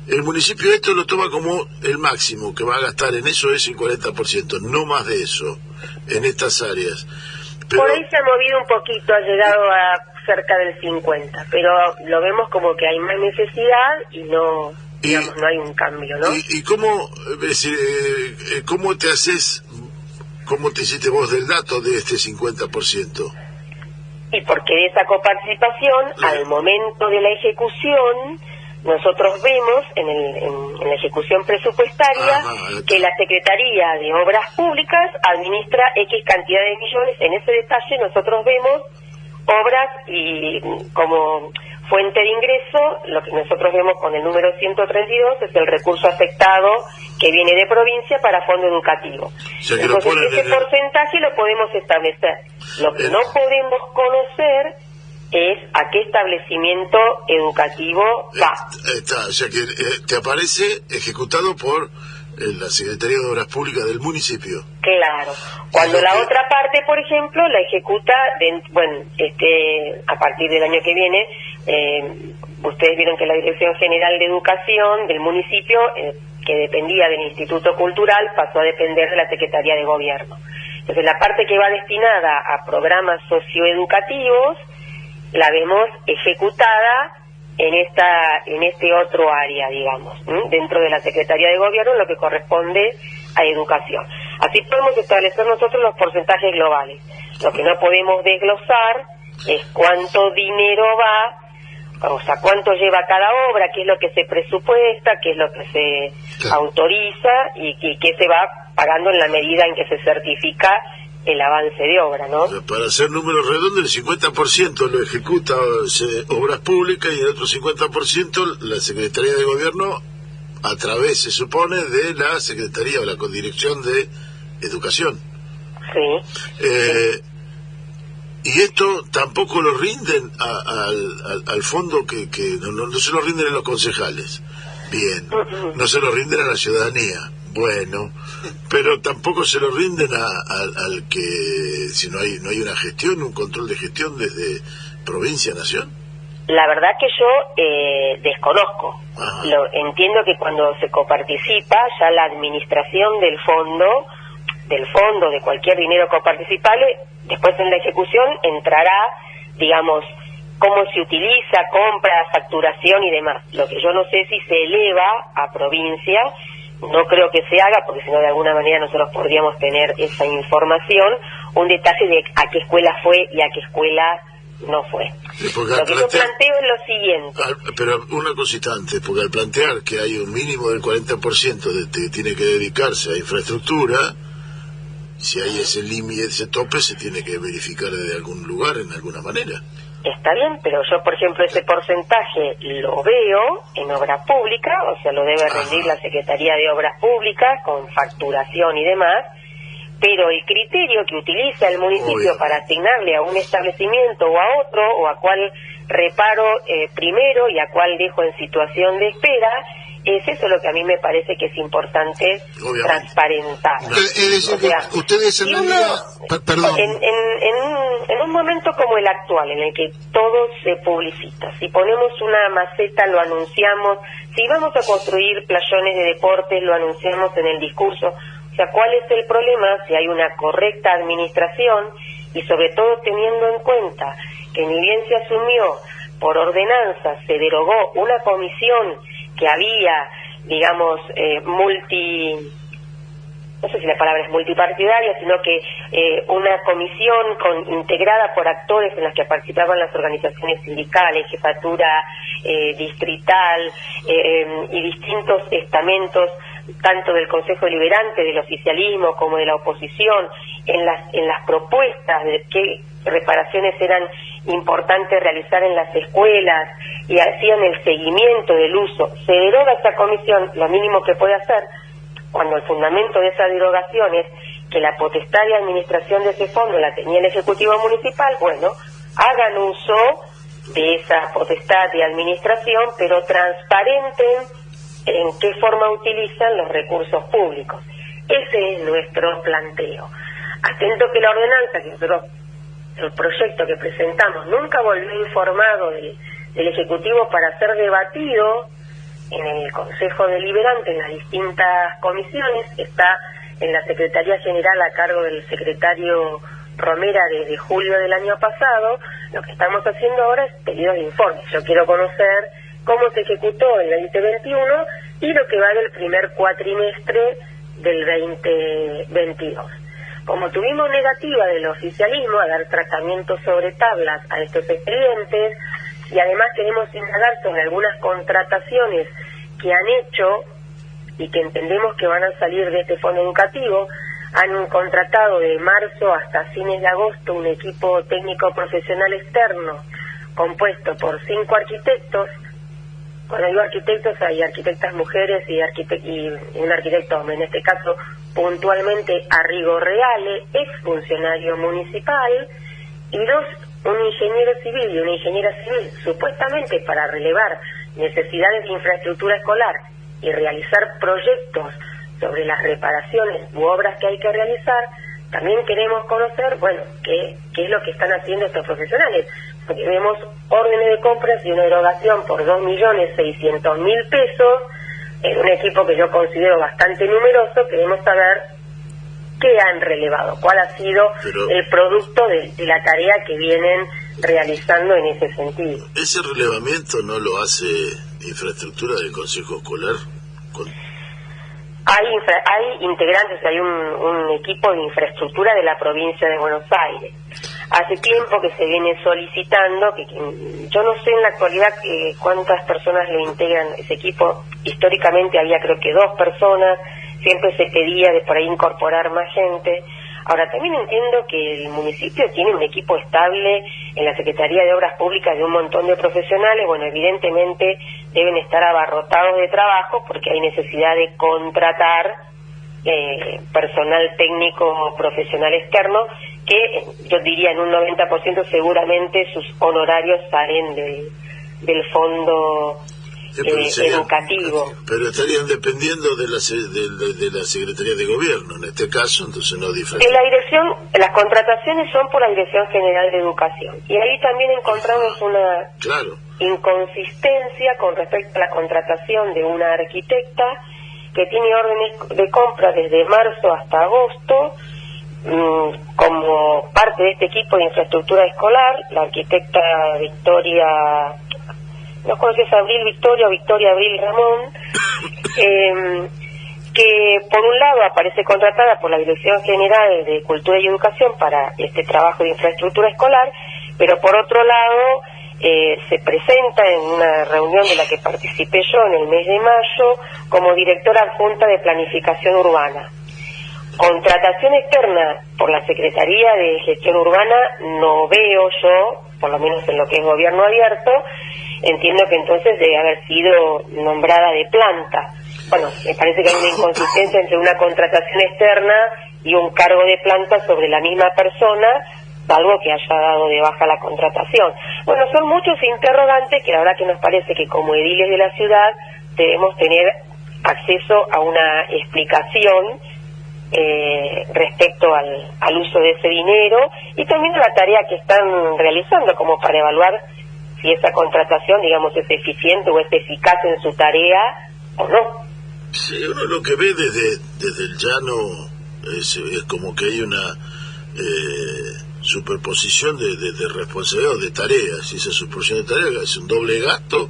El municipio esto lo toma como el máximo que va a gastar en eso es el 40%, no más de eso, en estas áreas. Pero... Por ahí se ha movido un poquito, ha llegado a cerca del 50, pero lo vemos como que hay más necesidad y no, digamos, no hay un cambio, ¿no? ¿Y, y cómo, decir, eh, cómo te haces, cómo te hiciste vos del dato de este 50%? Y porque de esa coparticipación, sí. al momento de la ejecución, nosotros vemos en, el, en, en la ejecución presupuestaria Ajá, que la Secretaría de Obras Públicas administra X cantidad de millones. En ese detalle nosotros vemos obras y como fuente de ingreso, lo que nosotros vemos con el número 132 es el recurso afectado que viene de provincia para fondo educativo. O sea, que Entonces ese porcentaje lo podemos establecer. Lo que El... no podemos conocer es a qué establecimiento educativo va. Está, o sea que eh, te aparece ejecutado por eh, la Secretaría de Obras Públicas del municipio. Claro. Cuando la otra parte, por ejemplo, la ejecuta, de, bueno, este, a partir del año que viene, eh, ustedes vieron que la Dirección General de Educación del municipio, eh, que dependía del Instituto Cultural, pasó a depender de la Secretaría de Gobierno. Entonces, la parte que va destinada a programas socioeducativos, la vemos ejecutada en esta en este otro área, digamos, ¿m? dentro de la Secretaría de Gobierno, lo que corresponde a educación. Así podemos establecer nosotros los porcentajes globales. Lo que no podemos desglosar es cuánto dinero va, o sea, cuánto lleva cada obra, qué es lo que se presupuesta, qué es lo que se autoriza y, y qué se va pagando en la medida en que se certifica el avance de obra, ¿no? Para hacer números redondos, el 50% lo ejecuta se- Obras Públicas y el otro 50% la Secretaría de Gobierno a través, se supone, de la Secretaría o la Condirección de Educación. Sí. Eh, Y esto tampoco lo rinden a- al, al- al fondo que, que no, no- no se lo rinden a los concejales. Bien. No se lo rinden a la ciudadanía. Bueno. Pero tampoco se lo rinden a- al- al que, si no hay, no hay una gestión, un control de gestión desde provincia nación. La verdad que yo eh, desconozco. Lo, entiendo que cuando se coparticipa, ya la administración del fondo, del fondo, de cualquier dinero coparticipable, después en la ejecución entrará, digamos, cómo se utiliza, compra, facturación y demás. Lo que yo no sé si se eleva a provincia, no creo que se haga, porque si no de alguna manera nosotros podríamos tener esa información, un detalle de a qué escuela fue y a qué escuela no fue. Porque Lo que yo planteo es lo siguiente. al- pero una cosita antes, porque al plantear que hay un mínimo del 40% de, que tiene que dedicarse a infraestructura, si hay ese límite, ese tope, se tiene que verificar de algún lugar, en alguna manera. Está bien, pero yo, por ejemplo, ese porcentaje lo veo en obra pública, o sea, lo debe rendir la Secretaría de Obras Públicas con facturación y demás, pero el criterio que utiliza el municipio para asignarle a un establecimiento o a otro, o a cuál reparo eh, primero y a cuál dejo en situación de espera, es eso lo que a mí me parece que es importante transparentar. Es decir, O sea, que ustedes en uno- per- Perdón. en, en, en un, en un momento como el actual, en el que todo se publicita, si ponemos una maceta lo anunciamos, si vamos a construir playones de deportes lo anunciamos en el discurso, o sea, ¿cuál es el problema si hay una correcta administración y sobre todo teniendo en cuenta que ni bien se asumió por ordenanza, se derogó una comisión que había, digamos, eh, multi no sé si la palabra es multipartidaria, sino que eh, una comisión con, integrada por actores en las que participaban las organizaciones sindicales, jefatura eh, distrital eh, eh, y distintos estamentos, tanto del Consejo Deliberante, del oficialismo como de la oposición, en las, en las propuestas de qué reparaciones eran importantes realizar en las escuelas y hacían el seguimiento del uso. Se deroga esta comisión, lo mínimo que puede hacer, cuando el fundamento de esa derogación es que la potestad de administración de ese fondo la tenía el Ejecutivo Municipal, bueno, hagan uso de esa potestad de administración, pero transparenten en qué forma utilizan los recursos públicos. Ese es nuestro planteo. Atento que la ordenanza, que nosotros, el proyecto que presentamos, nunca volvió informado del, del Ejecutivo para ser debatido en el Consejo Deliberante, en las distintas comisiones, está en la Secretaría General a cargo del secretario Romera desde julio del año pasado. Lo que estamos haciendo ahora es pedidos de informes. Yo quiero conocer cómo se ejecutó el 2021 y lo que va del primer cuatrimestre del 2022. Como tuvimos negativa del oficialismo a dar tratamiento sobre tablas a estos expedientes, y además queremos indagar sobre algunas contrataciones que han hecho y que entendemos que van a salir de este fondo educativo. Han contratado de marzo hasta fines de agosto un equipo técnico profesional externo compuesto por cinco arquitectos. Cuando digo arquitectos hay arquitectas mujeres y, arquite- y un arquitecto hombre. En este caso, puntualmente Arrigo Reale, ex funcionario municipal, y dos, un ingeniero civil y una ingeniera civil, supuestamente para relevar necesidades de infraestructura escolar y realizar proyectos sobre las reparaciones u obras que hay que realizar, también queremos conocer, bueno, qué, qué es lo que están haciendo estos profesionales, porque vemos órdenes de compras y una erogación por 2.600.000 pesos en un equipo que yo considero bastante numeroso, queremos saber qué han relevado, cuál ha sido el producto de, de la tarea que vienen realizando en ese sentido. ¿Ese relevamiento no lo hace infraestructura del Consejo Escolar? Hay, infra- hay integrantes, hay un, un equipo de infraestructura de la provincia de Buenos Aires. Hace tiempo que se viene solicitando, que, que yo no sé en la actualidad eh, cuántas personas lo integran ese equipo. Históricamente había creo que dos personas, siempre se pedía de por ahí incorporar más gente. Ahora, también entiendo que el municipio tiene un equipo estable en la Secretaría de Obras Públicas de un montón de profesionales. Bueno, evidentemente deben estar abarrotados de trabajo porque hay necesidad de contratar eh, personal técnico profesional externo que yo diría en un 90% seguramente sus honorarios salen del, del fondo eh, educativo. Pero estarían dependiendo de la, de, de- de la Secretaría de Gobierno, en este caso, entonces no De diferencia. la dirección, las contrataciones son por la Dirección General de Educación. Y ahí también encontramos una Claro. inconsistencia con respecto a la contratación de una arquitecta que tiene órdenes de compra desde marzo hasta agosto mm, como parte de este equipo de infraestructura escolar, la arquitecta Victoria, no sé si es Abril Victoria o Victoria Abril Ramón, [COUGHS] eh, que por un lado aparece contratada por la Dirección General de Cultura y Educación para este trabajo de infraestructura escolar, pero por otro lado eh, se presenta en una reunión de la que participé yo en el mes de mayo como directora adjunta de Planificación Urbana. Contratación externa por la Secretaría de Gestión Urbana no veo yo, por lo menos en lo que es gobierno abierto, entiendo que entonces debe haber sido nombrada de planta. Bueno, me parece que hay una inconsistencia entre una contratación externa y un cargo de planta sobre la misma persona, salvo que haya dado de baja la contratación. Bueno, son muchos interrogantes que la verdad que nos parece que como ediles de la ciudad debemos tener acceso a una explicación eh, respecto al, uso de ese dinero y también a la tarea que están realizando como para evaluar si esa contratación, digamos, es eficiente o es eficaz en su tarea o no. Sí, uno lo que ve desde, desde el llano es, es como que hay una eh, superposición de, de, de responsabilidad o de tareas, y esa superposición de tareas es un doble gasto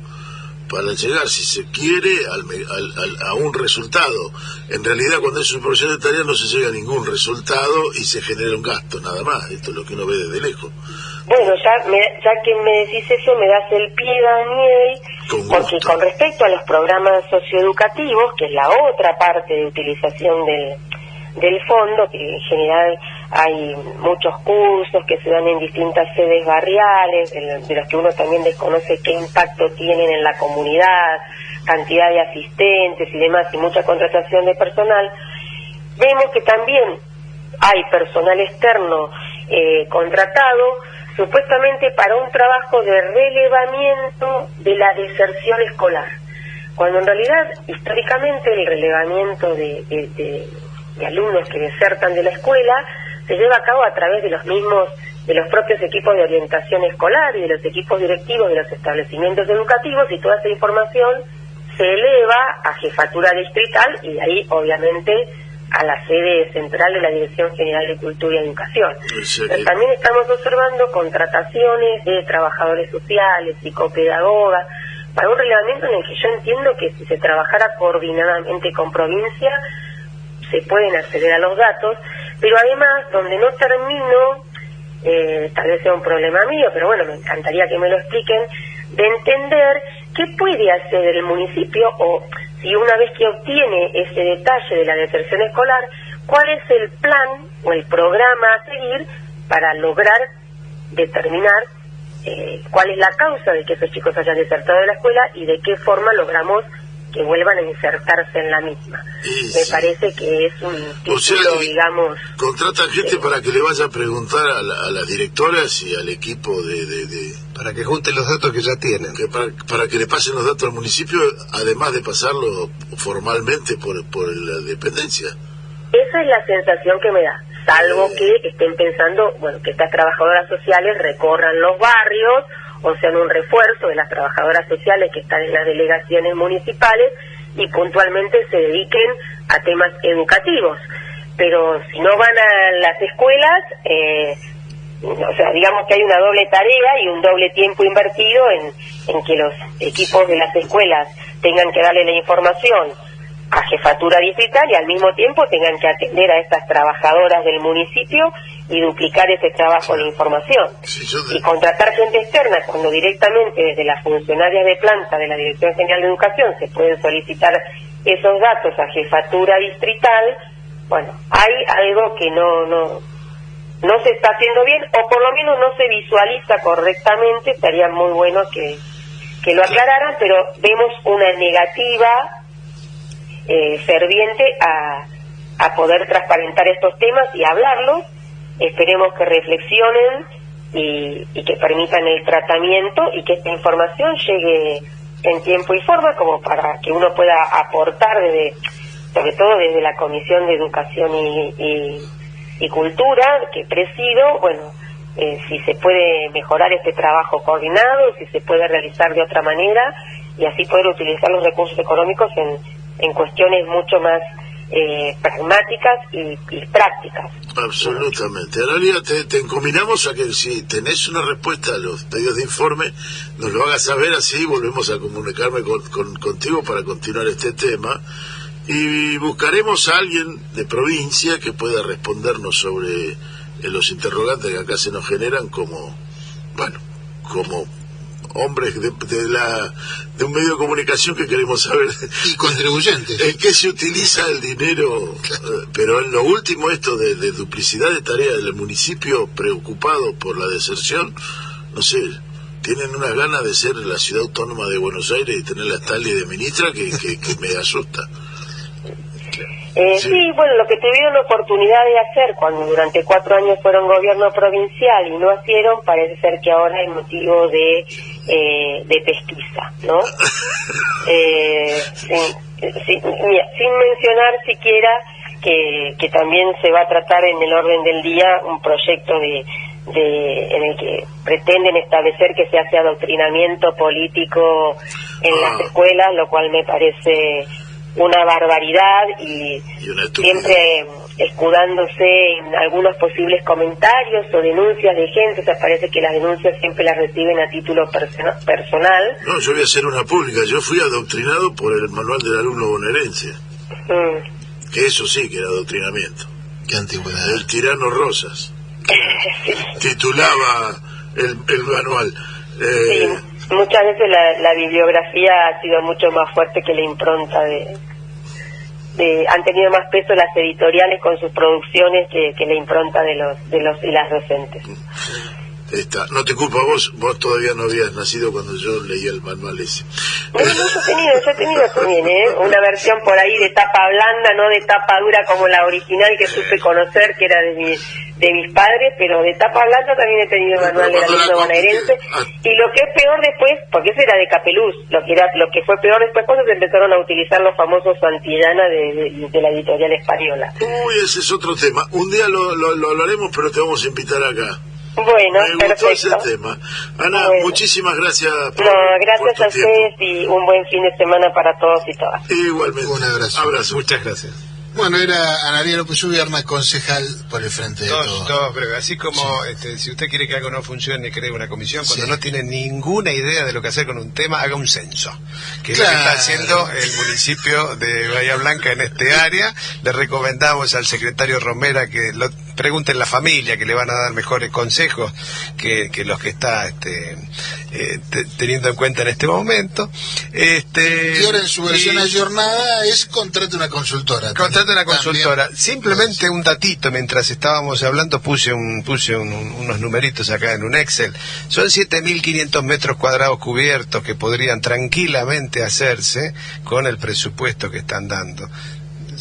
para llegar, si se quiere, al, al- al- a un resultado. En realidad, cuando hay superposición de tareas no se llega a ningún resultado y se genera un gasto, nada más. Esto es lo que uno ve desde lejos. Bueno, ya, me, ya que me decís eso, me das el pie, Daniel, Con porque con respecto a los programas socioeducativos, que es la otra parte de utilización del, del fondo, que en general hay muchos cursos que se dan en distintas sedes barriales, de, lo- de los que uno también desconoce qué impacto tienen en la comunidad, cantidad de asistentes y demás, y mucha contratación de personal, vemos que también hay personal externo eh, contratado supuestamente para un trabajo de relevamiento de la deserción escolar, cuando en realidad históricamente el relevamiento de- de alumnos que desertan de la escuela se lleva a cabo a través de los mismos de los propios equipos de orientación escolar y de los equipos directivos de los establecimientos educativos y toda esa información se eleva a jefatura distrital y de ahí obviamente a la sede central de la Dirección General de Cultura y Educación. Pero también estamos observando contrataciones de trabajadores sociales, psicopedagogas, para un reglamento en el que yo entiendo que si se trabajara coordinadamente con provincia, se pueden acceder a los datos, pero además donde no termino, eh, tal vez sea un problema mío, pero bueno, me encantaría que me lo expliquen, de entender qué puede hacer el municipio o si una vez que obtiene ese detalle de la deserción escolar, cuál es el plan o el programa a seguir para lograr determinar eh, cuál es la causa de que esos chicos hayan desertado de la escuela y de qué forma logramos que vuelvan a insertarse en la misma. Me parece que es un O sea, digamos, Contratan gente para que le vaya a preguntar a, la- a las directoras y al equipo de, de- de- Para que junten los datos que ya tienen. que para, para que le pasen los datos al municipio, además de pasarlo formalmente por, por la dependencia. esa es la sensación que me da, salvo que estén pensando, bueno, que estas trabajadoras sociales recorran los barrios o sean un refuerzo de las trabajadoras sociales que están en las delegaciones municipales y puntualmente se dediquen a temas educativos. Pero si no van a las escuelas, eh, o sea, digamos que hay una doble tarea y un doble tiempo invertido en, en que los equipos de las escuelas tengan que darle la información a jefatura distrital y al mismo tiempo tengan que atender a estas trabajadoras del municipio y duplicar ese trabajo de información. Y contratar gente externa cuando directamente desde las funcionarias de planta de la Dirección General de Educación se pueden solicitar esos datos a jefatura distrital, bueno, hay algo que no, no, no se está haciendo bien o por lo menos no se visualiza correctamente, estaría muy bueno que, que lo aclararan, pero vemos una negativa eh, ferviente a, a poder transparentar estos temas y hablarlos esperemos que reflexionen y, y que permitan el tratamiento y que esta información llegue en tiempo y forma como para que uno pueda aportar desde sobre todo desde la Comisión de Educación y, y, y Cultura que presido, bueno, eh, si se puede mejorar este trabajo coordinado, si se puede realizar de otra manera y así poder utilizar los recursos económicos en, en cuestiones mucho más eh, pragmáticas y, y prácticas. Absolutamente. Analia, te, te encominamos a que si tenés una respuesta a los pedidos de informe, nos lo hagas saber, así volvemos a comunicarme con, con- contigo para continuar este tema. Y buscaremos a alguien de provincia que pueda respondernos sobre eh, los interrogantes que acá se nos generan como, bueno, como hombres de, de la de un medio de comunicación que queremos saber y contribuyentes. en qué se utiliza el dinero. Eh, pero en lo último esto de, de duplicidad de tareas del municipio preocupado por la deserción no sé tienen unas ganas de ser la ciudad autónoma de Buenos Aires y tener la Stanley de ministra que, que, que me asusta Eh, sí. bueno, lo que tuvieron oportunidad de hacer cuando durante cuatro años fueron gobierno provincial y no hicieron, parece ser que ahora es motivo de, eh, de pesquisa, ¿no? [LAUGHS] Eh, sin, sin- mira, sin mencionar siquiera que, que también se va a tratar en el orden del día un proyecto de, de en el que pretenden establecer que se hace adoctrinamiento político en las escuelas, lo cual me parece una barbaridad y siempre escudándose en algunos posibles comentarios o denuncias de gente, o sea, parece que las denuncias siempre las reciben a título persona- personal. no yo voy a hacer una pública. Yo fui adoctrinado por el manual del alumno bonaerense. Mm. que eso sí que era adoctrinamiento. Qué antigüedad. El tirano Rosas. [LAUGHS] Titulaba el, el manual. Eh, Sí, muchas veces la, la bibliografía ha sido mucho más fuerte que la impronta de, de- han tenido más peso las editoriales con sus producciones que, que la impronta de los de los y las docentes. Está. No te culpo a vos, vos todavía no habías nacido cuando yo leía el manual ese. No, no, yo he tenido, yo he tenido también, ¿eh? Una versión por ahí de tapa blanda, no de tapa dura como la original que supe conocer, que era de, mi, de mis padres, pero de tapa blanda también he tenido el manual del alumno bonaerense. Y lo que es peor después, porque ese era de Capeluz, lo que era lo que fue peor después cuando se empezaron a utilizar los famosos Santillana de, de, de la editorial española. Uy, ese es otro tema. Un día lo, lo, lo hablaremos, pero te vamos a invitar acá. Bueno, Me gustó ese perfecto. tema. Ana, Bueno. muchísimas gracias por, No, por gracias tu a ustedes y un buen fin de semana para todos y todas. Igualmente. Un abrazo. Abrazo. Muchas gracias. Bueno, era Analia López Ubierna, concejal por el Frente de Todo, Todos. breve. Así como este, si usted quiere que algo no funcione, cree una comisión, cuando Sí. no tiene ninguna idea de lo que hacer con un tema, haga un censo. Que es lo que está haciendo el municipio de Bahía Blanca en este área. Le recomendamos al secretario Romera que lo pregunte en la familia, que le van a dar mejores consejos que, que los que está este, eh, te- teniendo en cuenta en este momento. Este, Y ahora en su versión y- ayornada es contrate una consultora. Contrate una También. consultora. Simplemente un datito, mientras estábamos hablando puse un, puse un- un- unos numeritos acá en un Excel. Son 7.500 metros cuadrados cubiertos que podrían tranquilamente hacerse con el presupuesto que están dando.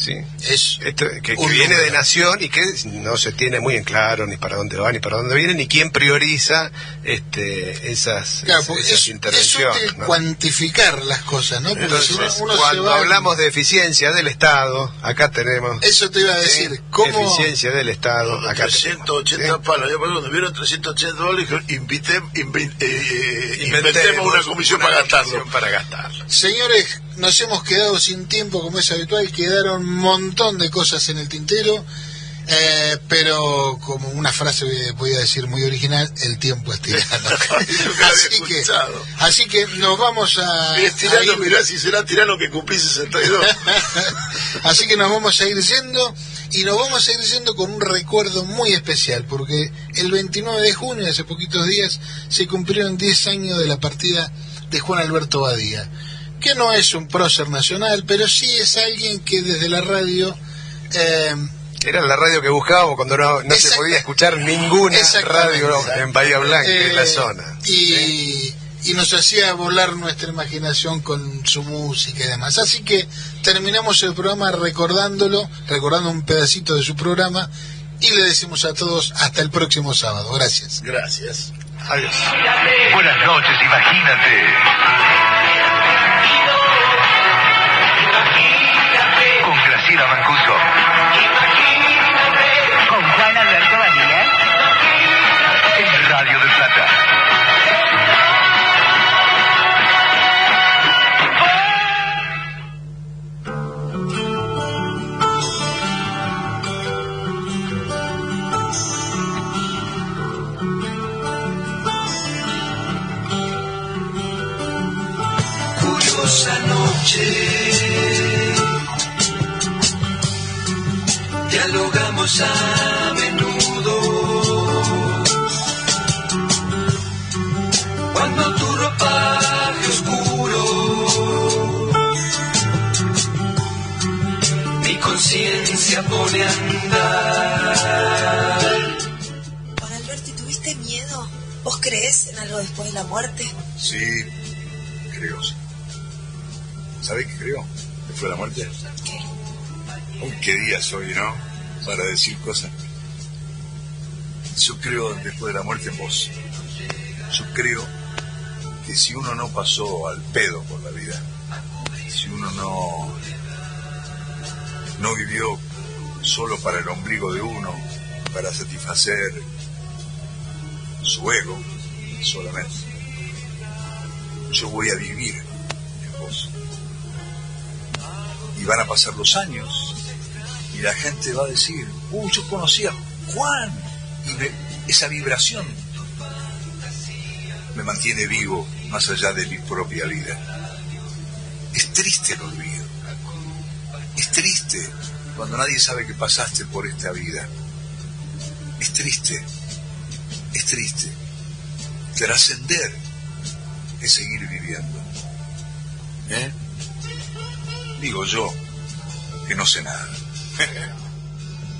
¿Sí? Es Esto, que, que viene de nación y que no se tiene muy en claro ni para dónde va ni para dónde viene ni quién prioriza este, esas, Claro, esas es, es intervenciones. ¿no? cuantificar las cosas, ¿no? Porque Entonces, si uno, uno cuando va- hablamos de eficiencia del Estado, acá tenemos Eso te iba a decir. Sí, ¿Cómo, eficiencia del Estado. Acá 380 palos. Ya cuando vieron 380 dólares, invité, invi- eh, eh, Inventemos inventemos una comisión para gastarlo. comisión para gastarlo. Señores, nos hemos quedado sin tiempo como es habitual, quedaron un montón de cosas en el tintero, eh, pero como una frase voy a decir muy original, el tiempo es tirano. [LAUGHS] [LAUGHS] Así, que, así que nos vamos a... Es tirano, a mirá si será tirano que cumplí 62. [LAUGHS] Así que nos vamos a ir yendo y nos vamos a ir yendo con un recuerdo muy especial porque el 29 de junio, hace poquitos días, se cumplieron 10 años de la partida de Juan Alberto Badía, que no es un prócer nacional, pero sí es alguien que desde la radio... eh, Era la radio que buscábamos cuando no, no se podía escuchar ninguna radio en Bahía Blanca, en la Eh, zona. Y, y nos hacía volar nuestra imaginación con su música y demás. Así que terminamos el programa recordándolo, recordando un pedacito de su programa y le decimos a todos hasta el próximo sábado. Gracias. Gracias. Adiós. Buenas noches, imagínate. Con Graciela Mancuso. Con Juan Alberto Badía. En Radio del Plata. Curiosa noche. Dialogamos a menudo. Cuando tu ropaje oscuro. Mi conciencia pone a andar. Juan Alberto, ¿y tuviste miedo? ¿Vos crees en algo después de la muerte? Sí, creo, sí. ¿Sabés qué creo? Después de la muerte. Uy, qué día soy, ¿no? Para decir cosas. Yo creo después de la muerte en vos. Yo creo que si uno no pasó al pedo por la vida, si uno no, no vivió solo para el ombligo de uno, para satisfacer su ego solamente, yo voy a vivir Y van a pasar los años y la gente va a decir, uy, yo conocía Juan. Y esa vibración me mantiene vivo más allá de mi propia vida. Es triste el olvido. Es triste cuando nadie sabe que pasaste por esta vida. Es triste. Es triste. Trascender es seguir viviendo. ¿Eh? Digo yo, que no sé nada.